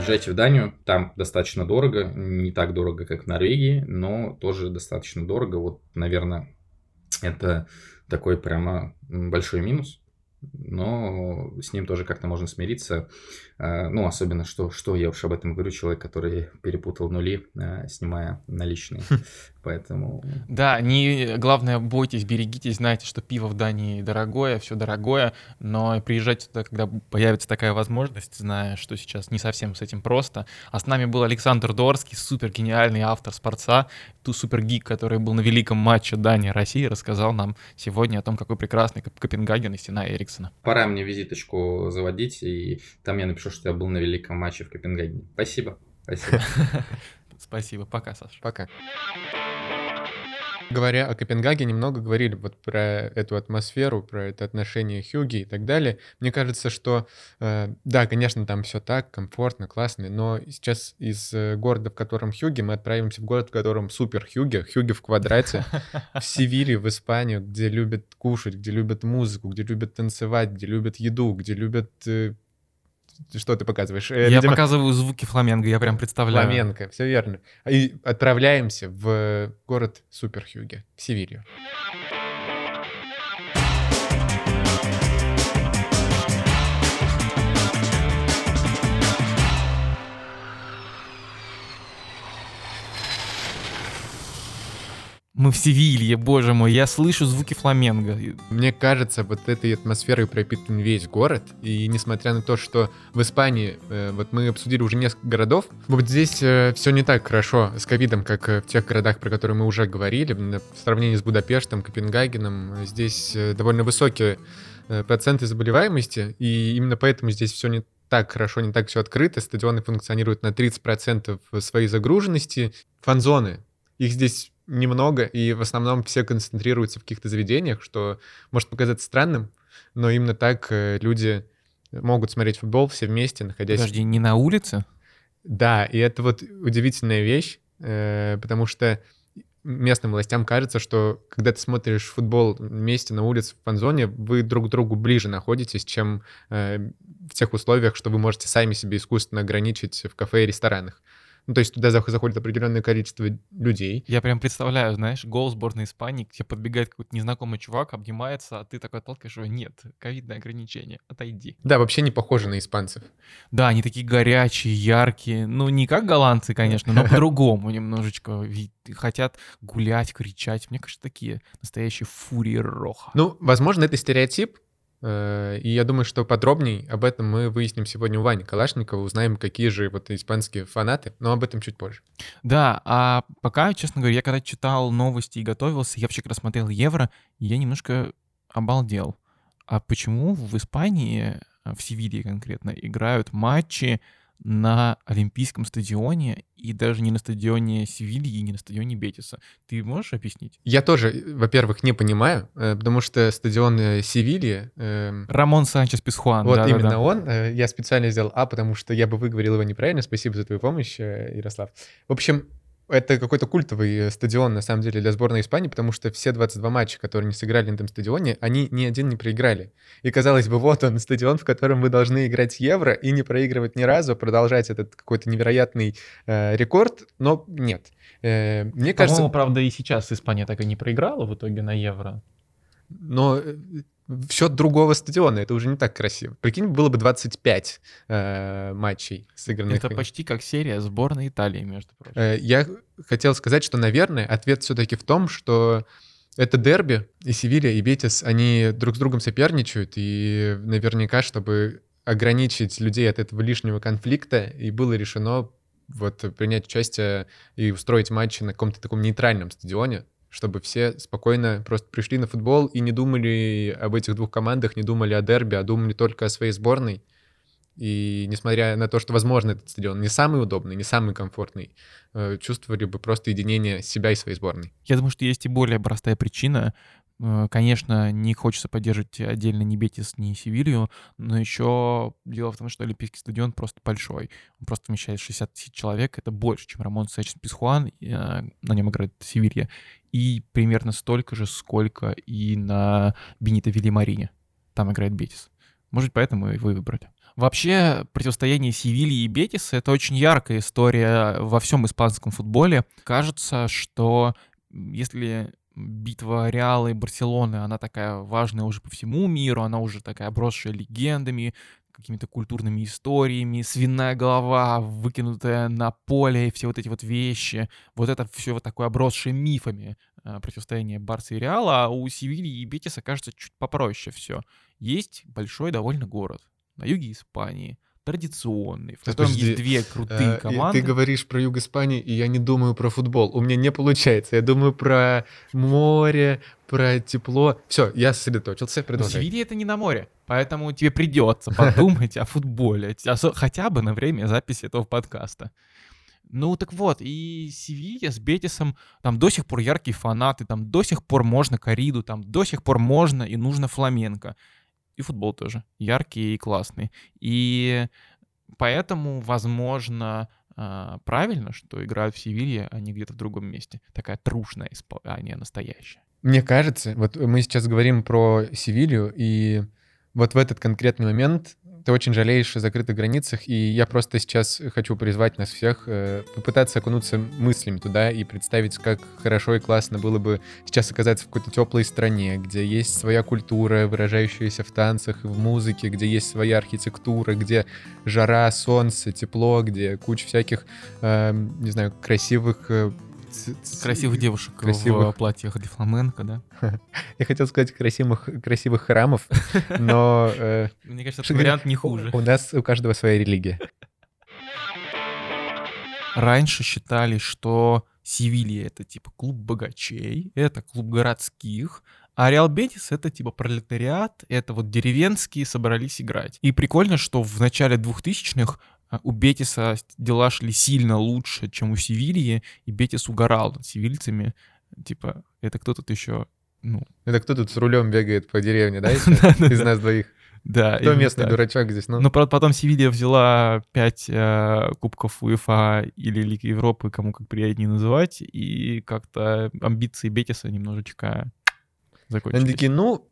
Езжайте в Данию, там достаточно дорого, не так дорого, как в Норвегии, но тоже достаточно дорого. Вот, наверное, это такой прямо большой минус, но с ним тоже как-то можно смириться. Э, Ну, особенно, что, что я уж об этом говорю, человек, который перепутал нули, э, снимая наличные. Поэтому Да, не, главное, бойтесь, берегитесь, знайте, что пиво в Дании дорогое, все дорогое, но приезжать туда, когда появится такая возможность, зная, что сейчас не совсем с этим просто. А с нами был Александр Дорский, супер гениальный автор спорца, ту супер гик, который был на великом матче Дания-Россия, рассказал нам сегодня о том, какой прекрасный Коп- Копенгаген и стена Эриксона. пора мне визиточку заводить, и там я напишу, что я был на великом матче в Копенгагене. Спасибо. Спасибо. Спасибо, пока, Саша. Пока. Говоря о Копенгагене, много говорили вот про эту атмосферу, про это отношение Хьюги и так далее. Мне кажется, что э, да, конечно, там все так, комфортно, классно, но сейчас из э, города, в котором Хьюги, мы отправимся в город, в котором супер Хьюги, Хьюги в квадрате, в Севилью, в Испанию, где любят кушать, где любят музыку, где любят танцевать, где любят еду, где любят... э, что ты показываешь? Э, Я видимо, показываю звуки фламенго, я прям представляю. Фламенко, все верно. И отправляемся в город Суперхюге, в Севилью. Мы в Севилье, боже мой, я слышу звуки фламенго. Мне кажется, вот этой атмосферой пропитан весь город. И несмотря на то, что в Испании, э, вот мы обсудили уже несколько городов, вот здесь все не так хорошо с ковидом, как э, в тех городах, про которые мы уже говорили. В сравнении с Будапештом, Копенгагеном, э, здесь э, довольно высокие э, проценты заболеваемости. И именно поэтому здесь все не так хорошо, не так все открыто. Стадионы функционируют на 30% своей загруженности. Фан-зоны. Их здесь немного, и в основном все концентрируются в каких-то заведениях, что может показаться странным, но именно так э, люди могут смотреть футбол все вместе, находясь... Подожди, не на улице? Да, и это вот удивительная вещь, э, потому что местным властям кажется, что когда ты смотришь футбол вместе на улице в фан-зоне, вы друг к другу ближе находитесь, чем э, в тех условиях, что вы можете сами себе искусственно ограничить в кафе и ресторанах. Ну, то есть туда заходит определенное количество людей. Я прям представляю, знаешь, гол сборной Испании, к тебе подбегает какой-то незнакомый чувак, обнимается, а ты такой отталкиваешь его, нет, ковидное ограничение, отойди. Да, вообще не похожи на испанцев. Да, они такие горячие, яркие, ну, не как голландцы, конечно, но по-другому немножечко, ведь хотят гулять, кричать. Мне кажется, такие настоящие фурии роха. Ну, возможно, это стереотип, и я думаю, что подробней об этом мы выясним сегодня у Вани Калашникова, узнаем, какие же вот испанские фанаты, но об этом чуть позже. Да, а пока, честно говоря, я когда читал новости и готовился, я вообще когда смотрел Евро, я немножко обалдел. А почему в Испании, в Севилье конкретно, играют матчи на Олимпийском стадионе и даже не на стадионе Севильи, не на стадионе Бетиса. Ты можешь объяснить? Я тоже, во-первых, не понимаю, э, потому что стадион э, Севильи... Э, Рамон Санчес Писхуан. Вот да, именно да, да. он. Я специально сделал А, потому что я бы выговорил его неправильно. Спасибо за твою помощь, Ярослав. В общем, это какой-то культовый э, стадион, на самом деле, для сборной Испании, потому что все 22 матча, которые не сыграли на этом стадионе, они ни один не проиграли. И, казалось бы, вот он, стадион, в котором вы должны играть Евро и не проигрывать ни разу, продолжать этот какой-то невероятный э, рекорд, но нет. Э, мне кажется... правда, и сейчас Испания так и не проиграла в итоге на Евро. Но э, в счет другого стадиона. Это уже не так красиво. Прикинь, было бы 25 э, матчей сыгранных. Это почти как серия сборной Италии, между прочим. Э, я хотел сказать, что, наверное, ответ все-таки в том, что это дерби, и Севилья, и Бетис, они друг с другом соперничают, и наверняка, чтобы ограничить людей от этого лишнего конфликта, и было решено вот принять участие и устроить матчи на каком-то таком нейтральном стадионе, чтобы все спокойно просто пришли на футбол и не думали об этих двух командах, не думали о дерби, а думали только о своей сборной. И несмотря на то, что, возможно, этот стадион не самый удобный, не самый комфортный, э, чувствовали бы просто единение себя и своей сборной. Я думаю, что есть и более простая причина, конечно, не хочется поддерживать отдельно ни Бетис, ни Севилью, но еще дело в том, что Олимпийский стадион просто большой. Он просто вмещает 60 тысяч человек. Это больше, чем Рамон Сэчес Писхуан. Э, на нем играет Севилья. И примерно столько же, сколько и на Бенито Вильямарине. Там играет Бетис. Может, поэтому и вы выбрали. Вообще, противостояние Севильи и Бетиса — это очень яркая история во всем испанском футболе. Кажется, что если битва Реала и Барселоны, она такая важная уже по всему миру, она уже такая обросшая легендами, какими-то культурными историями, свиная голова, выкинутая на поле, все вот эти вот вещи. Вот это все вот такое обросшее мифами э, противостояние Барса и Реала, а у Севильи и Бетиса кажется чуть попроще все. Есть большой довольно город на юге Испании, традиционный, в котором Подожди, есть две крутые команды. Ты говоришь про юг Испании, и я не думаю про футбол. У меня не получается. Я думаю про море, про тепло. Все, я сосредоточился. Продолжай. Севилья это не на море, поэтому тебе придется подумать о футболе, хотя бы на время записи этого подкаста. Ну так вот, и Севилья с Бетисом, там до сих пор яркие фанаты, там до сих пор можно кориду, там до сих пор можно и нужно фламенко и футбол тоже яркий и классный. И поэтому, возможно, а, правильно, что играют в Севилье, а не где-то в другом месте. Такая трушная Испания настоящая. Мне кажется, вот мы сейчас говорим про Севилью, и вот в этот конкретный момент ты очень жалеешь о закрытых границах, и я просто сейчас хочу призвать нас всех э, попытаться окунуться мыслями туда и представить, как хорошо и классно было бы сейчас оказаться в какой-то теплой стране, где есть своя культура, выражающаяся в танцах и в музыке, где есть своя архитектура, где жара, солнце, тепло, где куча всяких, э, не знаю, красивых э, Красивых девушек красивых... в платьях для фламенко, да? Я хотел сказать красивых, красивых храмов, но... Э, Мне кажется, этот вариант не хуже. У нас у каждого своя религия. Раньше считали, что Севилья — это типа клуб богачей, это клуб городских, а Реал Бетис — это типа пролетариат, это вот деревенские собрались играть. И прикольно, что в начале 2000-х а, у Бетиса дела шли сильно лучше, чем у Севильи, и Бетис угорал над севильцами, Типа, это кто тут еще, ну, Это кто тут с рулем бегает по деревне, да, из нас двоих? да. Кто местный так. дурачок здесь? Ну, Ну, правда, потом Севилья взяла 5 кубков УЕФА или Лиги Европы, кому как приятнее называть, и как-то амбиции Бетиса немножечко они закончились. такие, ну,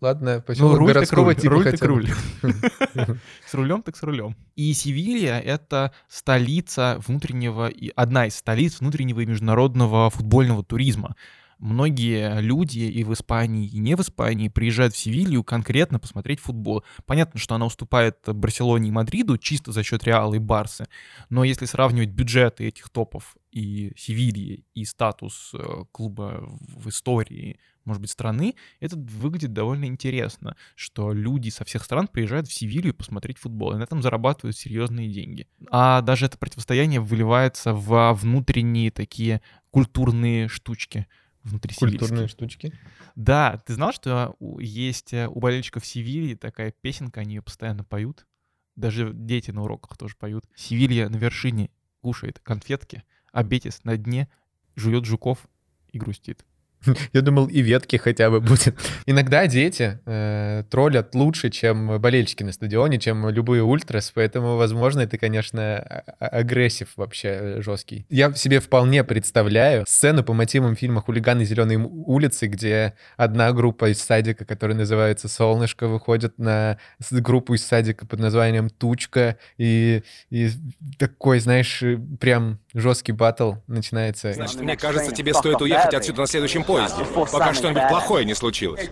ладно, Ну, поселок руль так городского руль, типа руль так хотя бы. руль. С рулем так с рулем. И Севилья — это столица внутреннего, одна из столиц внутреннего и международного футбольного туризма. Многие люди и в Испании, и не в Испании приезжают в Севилью конкретно посмотреть футбол. Понятно, что она уступает Барселоне и Мадриду чисто за счет Реала и Барсы, но если сравнивать бюджеты этих топов и Севильи, и статус э, клуба в истории, может быть, страны, это выглядит довольно интересно, что люди со всех стран приезжают в Севилью посмотреть футбол, и на этом зарабатывают серьезные деньги. А даже это противостояние выливается во внутренние такие культурные штучки внутри Культурные штучки. Да, ты знал, что есть э, у болельщиков Севильи такая песенка, они ее постоянно поют? Даже дети на уроках тоже поют. Севилья на вершине кушает конфетки, а Бетис на дне жует жуков и грустит. Я думал, и ветки хотя бы будет. Иногда дети э, троллят лучше, чем болельщики на стадионе, чем любые ультрас, поэтому, возможно, это, конечно, а- а- агрессив вообще жесткий. Я себе вполне представляю сцену по мотивам фильма «Хулиганы зеленой улицы», где одна группа из садика, которая называется «Солнышко», выходит на группу из садика под названием «Тучка», и, и такой, знаешь, э, прям жесткий батл начинается. Значит, мне кажется, тебе стоит уехать отсюда на следующем поезде, пока что-нибудь плохое не случилось.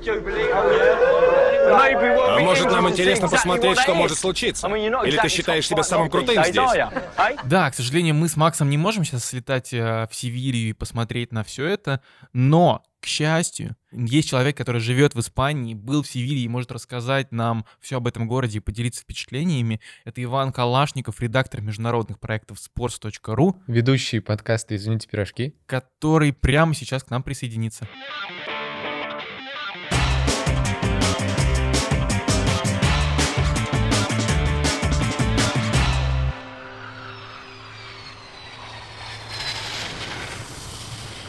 А может, нам интересно посмотреть, что может случиться? Или ты считаешь себя самым крутым здесь? Да, к сожалению, мы с Максом не можем сейчас слетать э, в Севилью и посмотреть на все это, но, к счастью, есть человек, который живет в Испании, был в Севилье и может рассказать нам все об этом городе и поделиться впечатлениями. Это Иван Калашников, редактор международных проектов sports.ru, Ведущий подкаста «Извините, пирожки». который прямо сейчас к нам присоединится.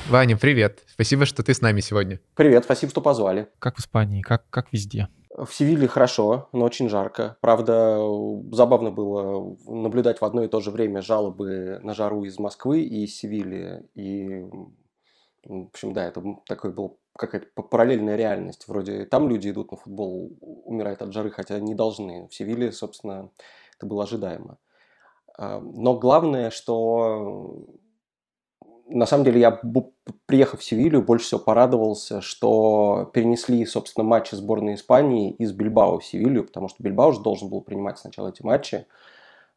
Ваня, привет. Спасибо, что ты с нами сегодня. Привет, спасибо, что позвали. Как в Испании, как, как везде. В Севилье хорошо, но очень жарко. Правда, забавно было наблюдать в одно и то же время жалобы на жару из Москвы и из Севильи. И, в общем, да, это такой был какая-то параллельная реальность. Вроде там люди идут на футбол, умирают от жары, хотя не должны. В Севилье, собственно, это было ожидаемо. А, Но главное, что на самом деле я, приехав в Севилью, больше всего порадовался, что перенесли, собственно, матчи сборной Испании из Бильбао в Севилью, потому что Бильбао уже должен был принимать сначала эти матчи,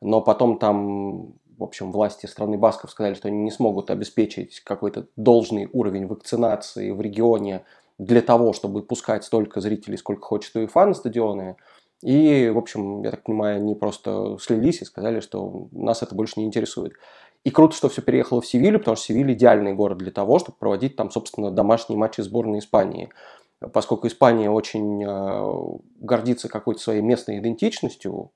но потом там, в общем, власти страны Басков сказали, что они не смогут обеспечить какой-то должный уровень вакцинации в регионе для того, чтобы пускать столько зрителей, сколько хочет УЕФА на стадионы. И, в общем, я так понимаю, они просто слились и сказали, что нас это больше не интересует. И круто, что все переехало в Севилью, потому что Севилья идеальный город для того, чтобы проводить там, собственно, домашние матчи сборной Испании. Поскольку Испания очень э, гордится какой-то своей местной идентичностью,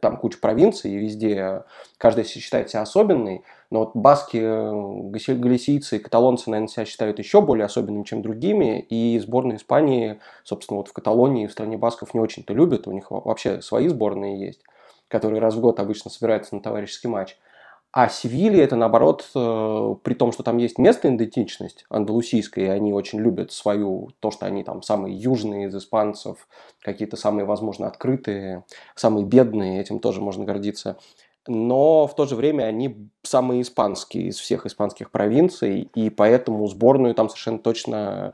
там куча провинций, и везде каждая считает себя особенной, но вот баски, э, галисийцы и каталонцы, наверное, себя считают еще более особенными, чем другими, и сборная Испании, собственно, вот в Каталонии, в стране басков не очень-то любят, у них во- вообще свои сборные есть, которые раз в год обычно собираются на товарищеский матч. А Севилья это наоборот, э, при том, что там есть местная идентичность андалусийская, и они очень любят свою, то, что они там самые южные из испанцев, какие-то самые, возможно, открытые, самые бедные, этим тоже можно гордиться. Но в то же время они самые испанские из всех испанских провинций, и поэтому сборную там совершенно точно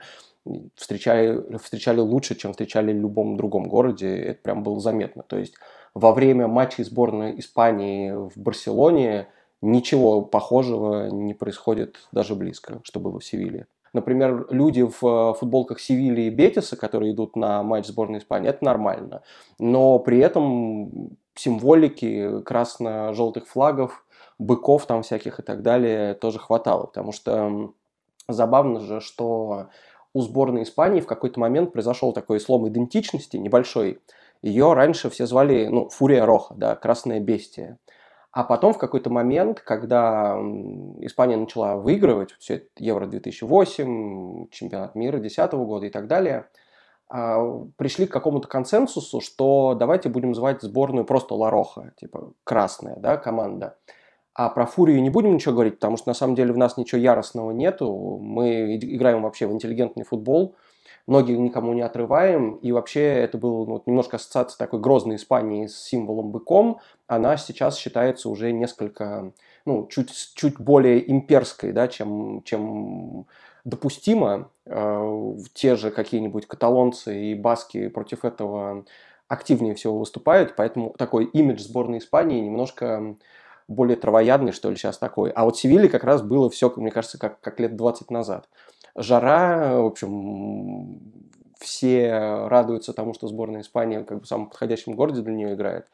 встречали, встречали лучше, чем встречали в любом другом городе. Это прям было заметно. То есть во время матчей сборной Испании в Барселоне ничего похожего не происходит даже близко, что было в Севилье. Например, люди в э, футболках Севильи и Бетиса, которые идут на матч сборной Испании, это нормально. Но при этом символики красно-желтых флагов, быков там всяких и так далее тоже хватало. Потому что забавно же, что у сборной Испании в какой-то момент произошел такой слом идентичности небольшой. Ее раньше все звали, ну, Фурия Роха, да, Красное Бестие. А потом в какой-то момент, когда Испания начала выигрывать все это Евро 2008, чемпионат мира 2010 года и так далее, а, пришли к какому-то консенсусу, что давайте будем звать сборную просто Лароха, типа красная да, команда. А про Фурию не будем ничего говорить, потому что на самом деле в нас ничего яростного нету. Мы играем вообще в интеллигентный футбол, ноги никому не отрываем. И вообще это было ну, немножко ассоциация такой грозной Испании с символом быком. Она сейчас считается уже несколько, ну, чуть, чуть более имперской, да, чем, чем допустимо. Э, те же какие-нибудь каталонцы и баски против этого активнее всего выступают, поэтому такой имидж сборной Испании немножко более травоядный, что ли, сейчас такой. А вот Севилье как раз было все, мне кажется, как, как лет 20 назад. Жара, в общем, все радуются тому, что сборная Испании как бы в самом подходящем городе для нее играет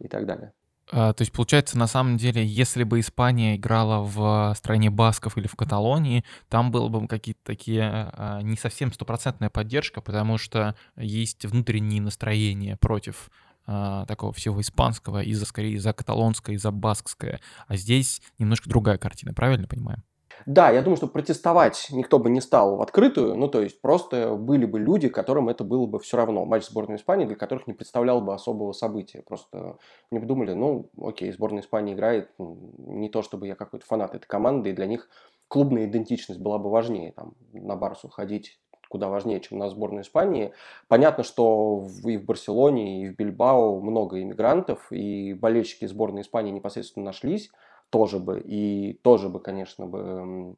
и так далее. А, то есть, получается, на самом деле, если бы Испания играла в стране Басков или в Каталонии, там было бы какие-то такие а, не совсем стопроцентная поддержка, потому что есть внутренние настроения против а, такого всего испанского, из-за скорее за каталонское, из-за баскское. А здесь немножко другая картина, правильно понимаю? Да, я думаю, что протестовать никто бы не стал в открытую, ну то есть просто были бы люди, которым это было бы все равно. Матч сборной Испании, для которых не представлял бы особого события. Просто не подумали, ну окей, сборная Испании играет, не то чтобы я какой-то фанат этой команды, и для них клубная идентичность была бы важнее, там, на Барсу ходить куда важнее, чем на сборную Испании. Понятно, что и в Барселоне, и в Бильбао много иммигрантов, и болельщики сборной Испании непосредственно нашлись тоже бы, и тоже бы, конечно, бы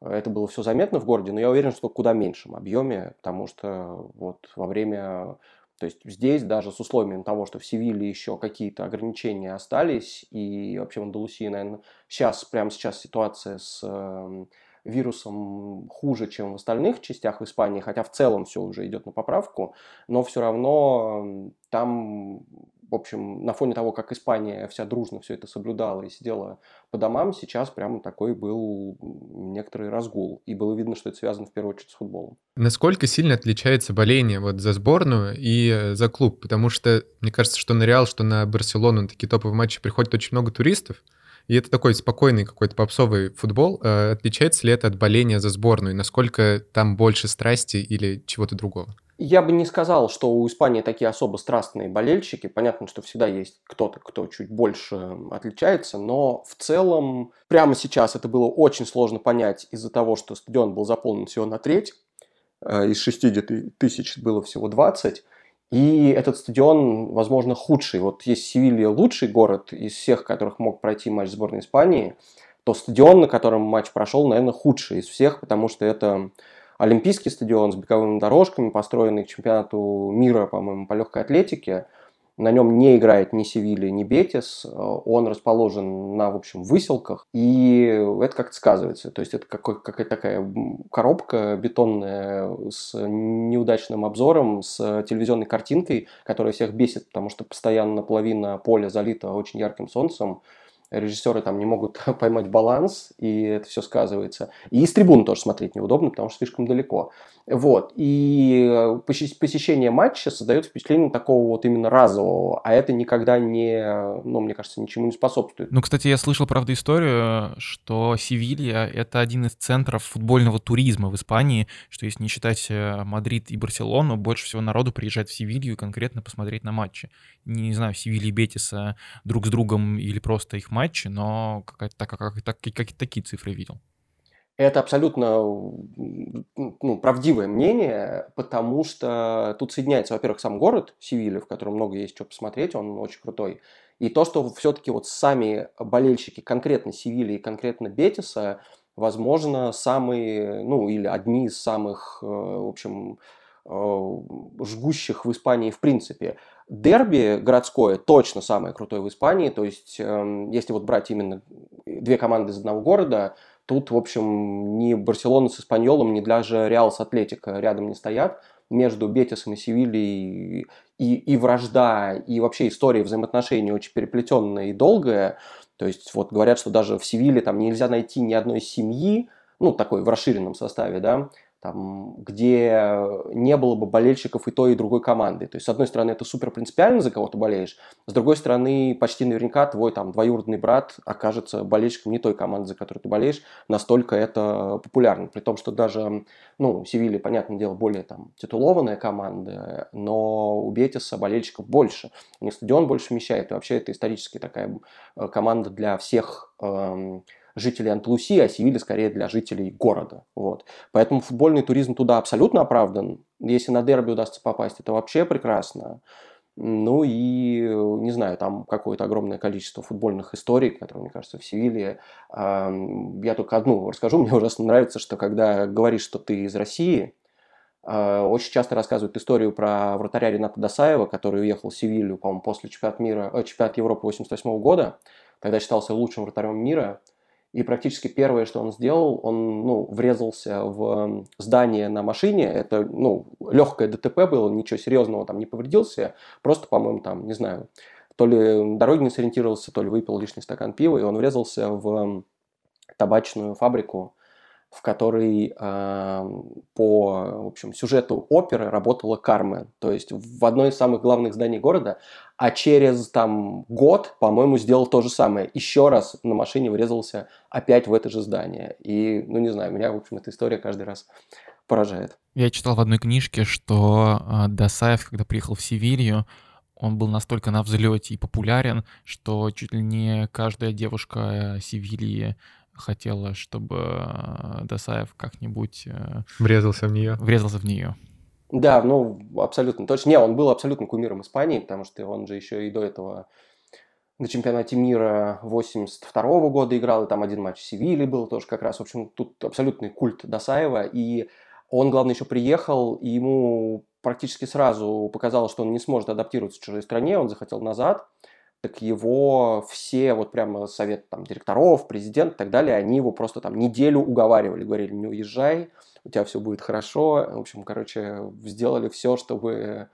это было все заметно в городе, но я уверен, что куда меньшем объеме, потому что вот во время, то есть здесь даже с условием того, что в Севиле еще какие-то ограничения остались, и вообще в Андалусии, наверное, сейчас, прямо сейчас ситуация с эм, вирусом хуже, чем в остальных частях в Испании, хотя в целом все уже идет на поправку, но все равно там в общем, на фоне того, как Испания вся дружно все это соблюдала и сидела по домам, сейчас прямо такой был некоторый разгул. И было видно, что это связано в первую очередь с футболом. Насколько сильно отличается боление вот за сборную и э, за клуб? Потому что мне кажется, что на Реал, что на Барселону на такие топовые матчи приходит очень много туристов, и это такой спокойный какой-то попсовый футбол. Э, отличается ли это от боления за сборную? Насколько там больше страсти или чего-то другого? Я бы не сказал, что у Испании такие особо страстные болельщики. Понятно, что всегда есть кто-то, кто чуть больше отличается, но в целом прямо сейчас это было очень сложно понять из-за того, что стадион был заполнен всего на треть. Э, из 60 тысяч было всего 20. И этот стадион, возможно, худший. Вот есть Севилья лучший город из всех, которых мог пройти матч сборной Испании, то стадион, на котором матч прошел, наверное, худший из всех, потому что это Олимпийский стадион с беговыми дорожками, построенный к чемпионату мира, по-моему, по легкой атлетике. На нем не играет ни Севилья, ни Бетис. Он расположен на, в общем, выселках. И это как-то сказывается. То есть это какая-то такая коробка бетонная с неудачным обзором, с телевизионной картинкой, которая всех бесит, потому что постоянно половина поля залита очень ярким солнцем режиссеры там не могут поймать баланс, и это все сказывается. И из трибун тоже смотреть неудобно, потому что слишком далеко. Вот. И э, посещение матча создает впечатление такого вот именно разового, а это никогда не, ну, мне кажется, ничему не способствует. Ну, кстати, я слышал, правда, историю, что Севилья — это один из центров футбольного туризма в Испании, что если не считать э, Мадрид и Барселону, больше всего народу приезжает в Севилью конкретно посмотреть на матчи. Не знаю, Севилья и Бетиса друг с другом или просто их матчи, но как, как, как, как, такие цифры видел. Это абсолютно ну, правдивое мнение, потому что тут соединяется, во-первых, сам город Севилья, в котором много есть что посмотреть, он очень крутой. И то, что все-таки вот сами болельщики конкретно Севильи и конкретно Бетиса, возможно, самые, ну или одни из самых, э, в общем, жгущих в Испании в принципе. Дерби городское точно самое крутое в Испании, то есть эм, если вот брать именно две команды из одного города, Тут, в общем, ни Барселона с Испаньолом, ни даже Реал с Атлетико рядом не стоят. Между Бетисом и Севильей и, и вражда, и вообще история взаимоотношений очень переплетенная и долгая. То есть вот говорят, что даже в Севиле там нельзя найти ни одной семьи, ну, такой в расширенном составе, да, там, где не было бы болельщиков и той, и другой команды. То есть, с одной стороны, это супер принципиально, за кого ты болеешь, с другой стороны, почти наверняка твой там двоюродный брат окажется болельщиком не той команды, за которую ты болеешь, настолько это популярно. При том, что даже, ну, Севилья, понятное дело, более там титулованная команда, но у Бетиса болельщиков больше. У них стадион больше вмещает, и вообще это исторически такая э, команда для всех эм, жителей Анталусии, а Севилья скорее для жителей города. Вот. Поэтому футбольный туризм туда абсолютно оправдан. Если на дерби удастся попасть, это вообще прекрасно. Ну и, не знаю, там какое-то огромное количество футбольных историй, которые, мне кажется, в Севилье. Я только одну расскажу. Мне ужасно нравится, что когда говоришь, что ты из России, а, очень часто рассказывают историю про вратаря Рената Досаева, который уехал в Севилью, по-моему, после чемпионата мира, э, чемпионата Европы 88 года, когда считался лучшим вратарем мира. И практически первое, что он сделал, он ну, врезался в здание на машине. Это ну, легкое ДТП было, ничего серьезного там не повредился. Просто, по-моему, там, не знаю, то ли дороги не сориентировался, то ли выпил лишний стакан пива, и он врезался в табачную фабрику в которой э, по в общем, сюжету оперы работала Кармен, то есть в одной из самых главных зданий города, а через там год, по-моему, сделал то же самое. Еще раз на машине врезался опять в это же здание. И, ну не знаю, меня, в общем, эта история каждый раз поражает. Я читал в одной книжке, что э, Досаев, когда приехал в Севилью, он был настолько на взлете и популярен, что чуть ли не каждая девушка э, Севильи хотела, чтобы э, Досаев как-нибудь... Э, врезался в нее. Врезался в нее. Да, ну, абсолютно точно. Не, он был абсолютно кумиром Испании, потому что он же еще и до этого на чемпионате мира 82 -го года играл, и там один матч в Севиле был тоже как раз. В общем, тут абсолютный культ Досаева, и он, главное, еще приехал, и ему практически сразу показалось, что он не сможет адаптироваться в чужой стране, он захотел назад – так его все, вот прямо совет там, директоров, президент и так далее, они его просто там неделю уговаривали, говорили, не уезжай, у тебя все будет хорошо. В общем, короче, сделали все, чтобы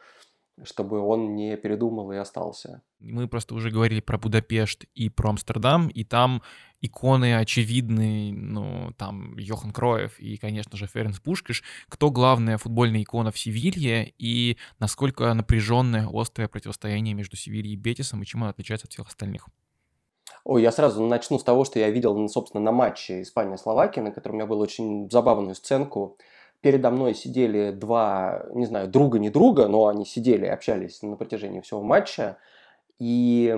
чтобы он не передумал и остался. Мы просто уже говорили про Будапешт и про Амстердам, и там иконы очевидные, ну, там Йохан Кроев и, конечно же, Ференс Пушкиш. Кто главная футбольная икона в Севилье и насколько напряженное, острое противостояние между Севильей и Бетисом, и чем он отличается от всех остальных? Ой, я сразу начну с того, что я видел, собственно, на матче Испания-Словакия, на котором я был очень забавную сценку передо мной сидели два, не знаю, друга не друга, но они сидели и общались на протяжении всего матча. И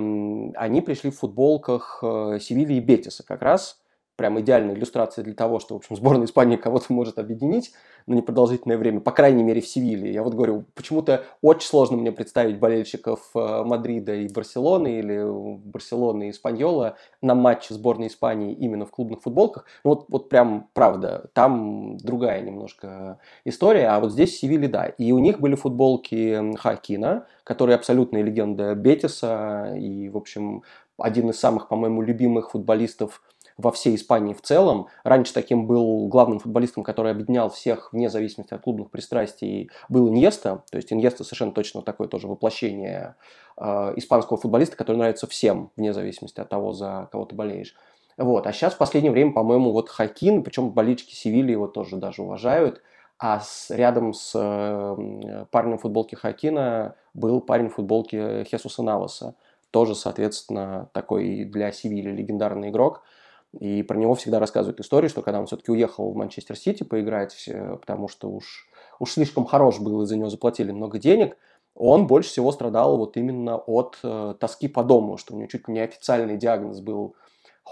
они пришли в футболках э, Севильи и Бетиса как раз прям идеальная иллюстрация для того, что, в общем, сборная Испании кого-то может объединить на непродолжительное время, по крайней мере, в Севилье. Я вот говорю, почему-то очень сложно мне представить болельщиков э, Мадрида и Барселоны или Барселоны и Испаньола на матче сборной Испании именно в клубных футболках. Ну вот, вот прям правда, там другая немножко история, а вот здесь в Севилье, да. И у них были футболки Хакина, который абсолютная легенда Бетиса и, в общем, один из самых, по-моему, любимых футболистов во всей Испании в целом. Раньше таким был главным футболистом, который объединял всех вне зависимости от клубных пристрастий, был Иньеста. То есть Иньеста совершенно точно такое тоже воплощение э, испанского футболиста, который нравится всем, вне зависимости от того, за кого ты болеешь. Вот. А сейчас в последнее время, по-моему, вот Хакин, причем болельщики Севильи его тоже даже уважают, а с, рядом с э, парнем футболке Хакина был парень в футболке Хесуса Наваса. Тоже, соответственно, такой для Севильи легендарный игрок – и про него всегда рассказывают историю, что когда он все-таки уехал в Манчестер Сити поиграть, потому что уж, уж слишком хорош был, и за него заплатили много денег, он больше всего страдал вот именно от э, тоски по дому, что у него чуть ли не официальный диагноз был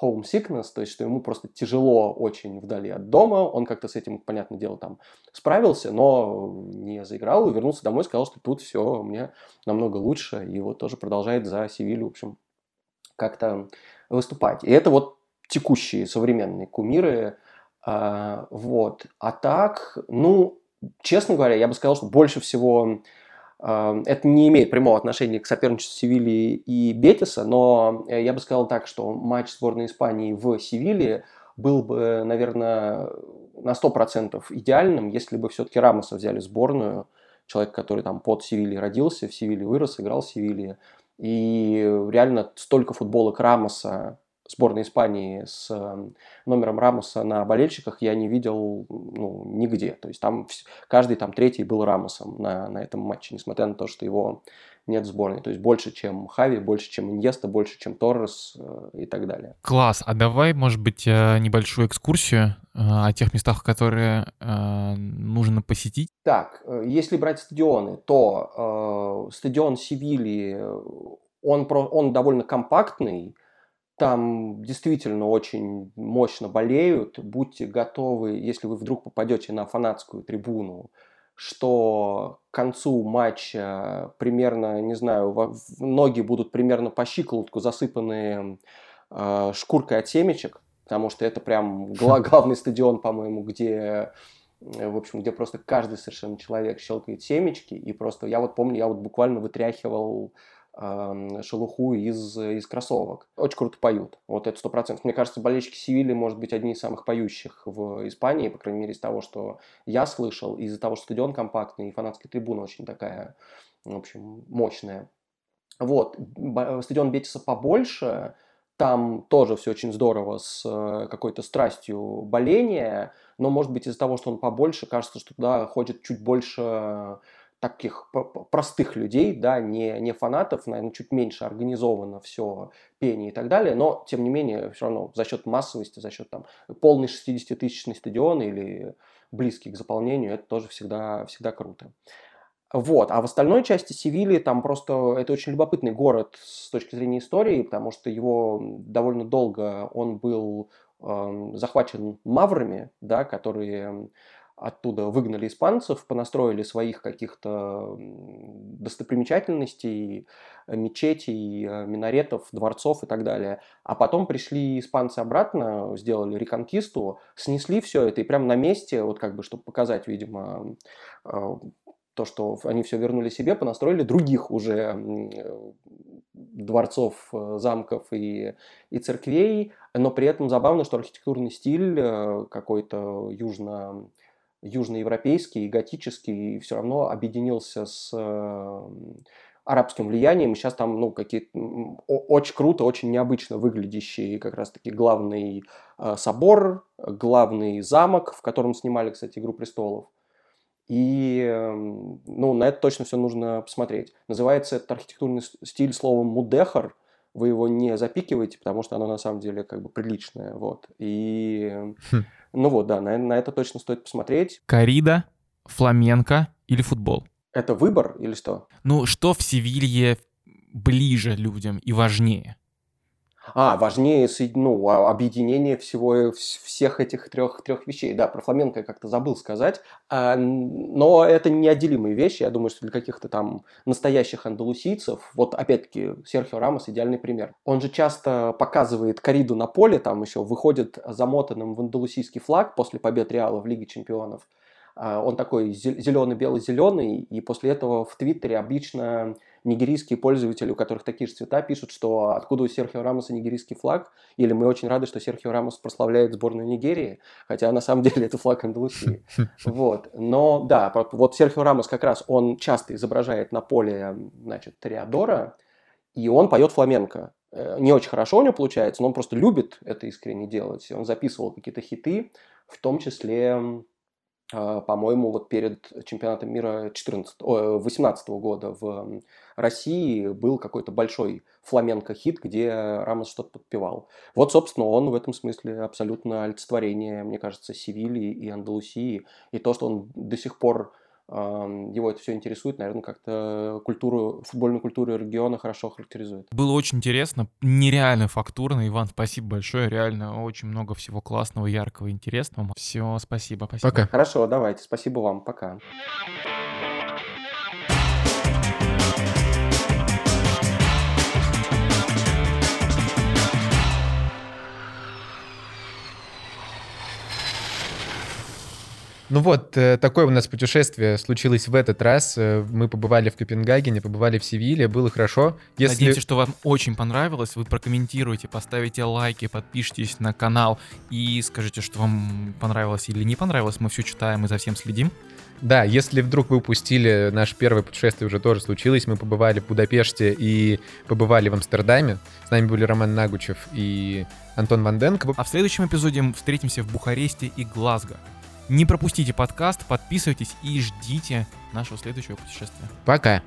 home sickness, то есть что ему просто тяжело очень вдали от дома, он как-то с этим, понятное дело, там справился, но не заиграл, и вернулся домой, сказал, что тут все мне намного лучше, и вот тоже продолжает за Севилью, в общем, как-то выступать. И это вот текущие современные кумиры. А, вот. А так, ну, честно говоря, я бы сказал, что больше всего а, это не имеет прямого отношения к соперничеству Севильи и Бетиса, но я бы сказал так, что матч сборной Испании в Севилье был бы, наверное, на 100% идеальным, если бы все-таки Рамоса взяли сборную, человек, который там под Севильей родился, в Севилье вырос, играл в Севилье. И реально столько футболок Рамоса сборной Испании с э, номером Рамоса на болельщиках я не видел ну, нигде. То есть там каждый там третий был Рамосом на, на этом матче, несмотря на то, что его нет в сборной. То есть больше, чем Хави, больше, чем Иньеста, больше, чем Торрес э, и так далее. Класс. А давай, может быть, э, небольшую экскурсию о тех местах, которые нужно посетить? Так, если брать стадионы, то э, стадион Севильи, он, он довольно компактный, там действительно очень мощно болеют. Будьте готовы, если вы вдруг попадете на фанатскую трибуну, что к концу матча примерно, не знаю, ноги будут примерно по щиколотку засыпаны э, шкуркой от семечек, потому что это прям главный стадион, по-моему, где э, в общем, где просто каждый совершенно человек щелкает семечки, и просто, я вот помню, я вот буквально вытряхивал шелуху из, из кроссовок. Очень круто поют. Вот это сто процентов. Мне кажется, болельщики Севили, может быть, одни из самых поющих в Испании, по крайней мере, из того, что я слышал, из-за того, что стадион компактный, и фанатская трибуна очень такая, в общем, мощная. Вот. Стадион Бетиса побольше, там тоже все очень здорово с э, какой-то страстью боления, но, может быть, из-за того, что он побольше, кажется, что туда ходит чуть больше таких простых людей, да, не, не фанатов, наверное, чуть меньше организовано все пение и так далее, но, тем не менее, все равно за счет массовости, за счет там полный 60-тысячный стадион или близкий к заполнению, это тоже всегда, всегда круто. Вот. А в остальной части Севильи там просто это очень любопытный город с точки зрения истории, потому что его довольно долго он был э, захвачен маврами, да, которые оттуда выгнали испанцев, понастроили своих каких-то достопримечательностей, мечетей, э, минаретов, дворцов и так далее. А потом пришли испанцы обратно, сделали реконкисту, снесли все это и прямо на месте, вот как бы, чтобы показать, видимо, э, то, что они все вернули себе, понастроили других уже дворцов, э, замков и, и церквей, но при этом забавно, что архитектурный стиль какой-то южно южноевропейский и готический все равно объединился с э, арабским влиянием. И сейчас там ну, какие очень круто, очень необычно выглядящий как раз-таки главный э, собор, главный замок, в котором снимали, кстати, «Игру престолов». И эм, ну, на это точно все нужно посмотреть. Называется этот архитектурный стиль словом «мудехар», вы его не запикиваете, потому что оно на самом деле как бы приличное. Вот. И хм. Ну вот, да, на, на это точно стоит посмотреть. Корида, фламенко или футбол? Это выбор или что? Ну, что в Севилье ближе людям и важнее? А, важнее ну, а, объединение всего, всех этих трех, трех вещей. Да, про фламенко я как-то забыл сказать. А, но это неотделимые вещи. Я думаю, что для каких-то там настоящих андалусийцев, вот опять-таки Серхио Рамос идеальный пример. Он же часто показывает кориду на поле, там еще выходит замотанным в андалусийский флаг после побед Реала в Лиге Чемпионов. А, он такой зеленый-белый-зеленый, и после этого в Твиттере обычно нигерийские пользователи, у которых такие же цвета, пишут, что откуда у Серхио Рамоса нигерийский флаг, или мы очень рады, что Серхио Рамос прославляет сборную Нигерии, хотя на самом деле это флаг Андалусии. Вот. Но да, вот Серхио Рамос как раз, он часто изображает на поле, значит, Триадора, и он поет фламенко. Э, не очень хорошо у него получается, но он просто любит это искренне делать. Он записывал какие-то хиты, в том числе по-моему, вот перед чемпионатом мира 14, 18 года в России был какой-то большой фламенко-хит, где Рамос что-то подпевал. Вот, собственно, он в этом смысле абсолютно олицетворение, мне кажется, Севильи и Андалусии. И то, что он до сих пор его это все интересует, наверное, как-то культуру, футбольную культуру региона хорошо характеризует. Было очень интересно, нереально фактурно. Иван, спасибо большое, реально очень много всего классного, яркого, интересного. Все, спасибо, спасибо. Пока. Хорошо, давайте, спасибо вам, пока. Ну вот, э, такое у нас путешествие случилось в этот раз. Э, мы побывали в Копенгагене, побывали в Севиле, было хорошо. Если... Надеемся, что вам очень понравилось. Вы прокомментируете, поставите лайки, подпишитесь на канал и скажите, что вам понравилось или не понравилось. Мы все читаем и за всем следим. Да, если вдруг вы упустили, наше первое путешествие уже тоже случилось. Мы побывали в Будапеште и побывали в Амстердаме. С нами были Роман Нагучев и Антон Ванденко. А в следующем эпизоде мы встретимся в Бухаресте и Глазго. Не пропустите подкаст, подписывайтесь и ждите нашего следующего путешествия. Пока.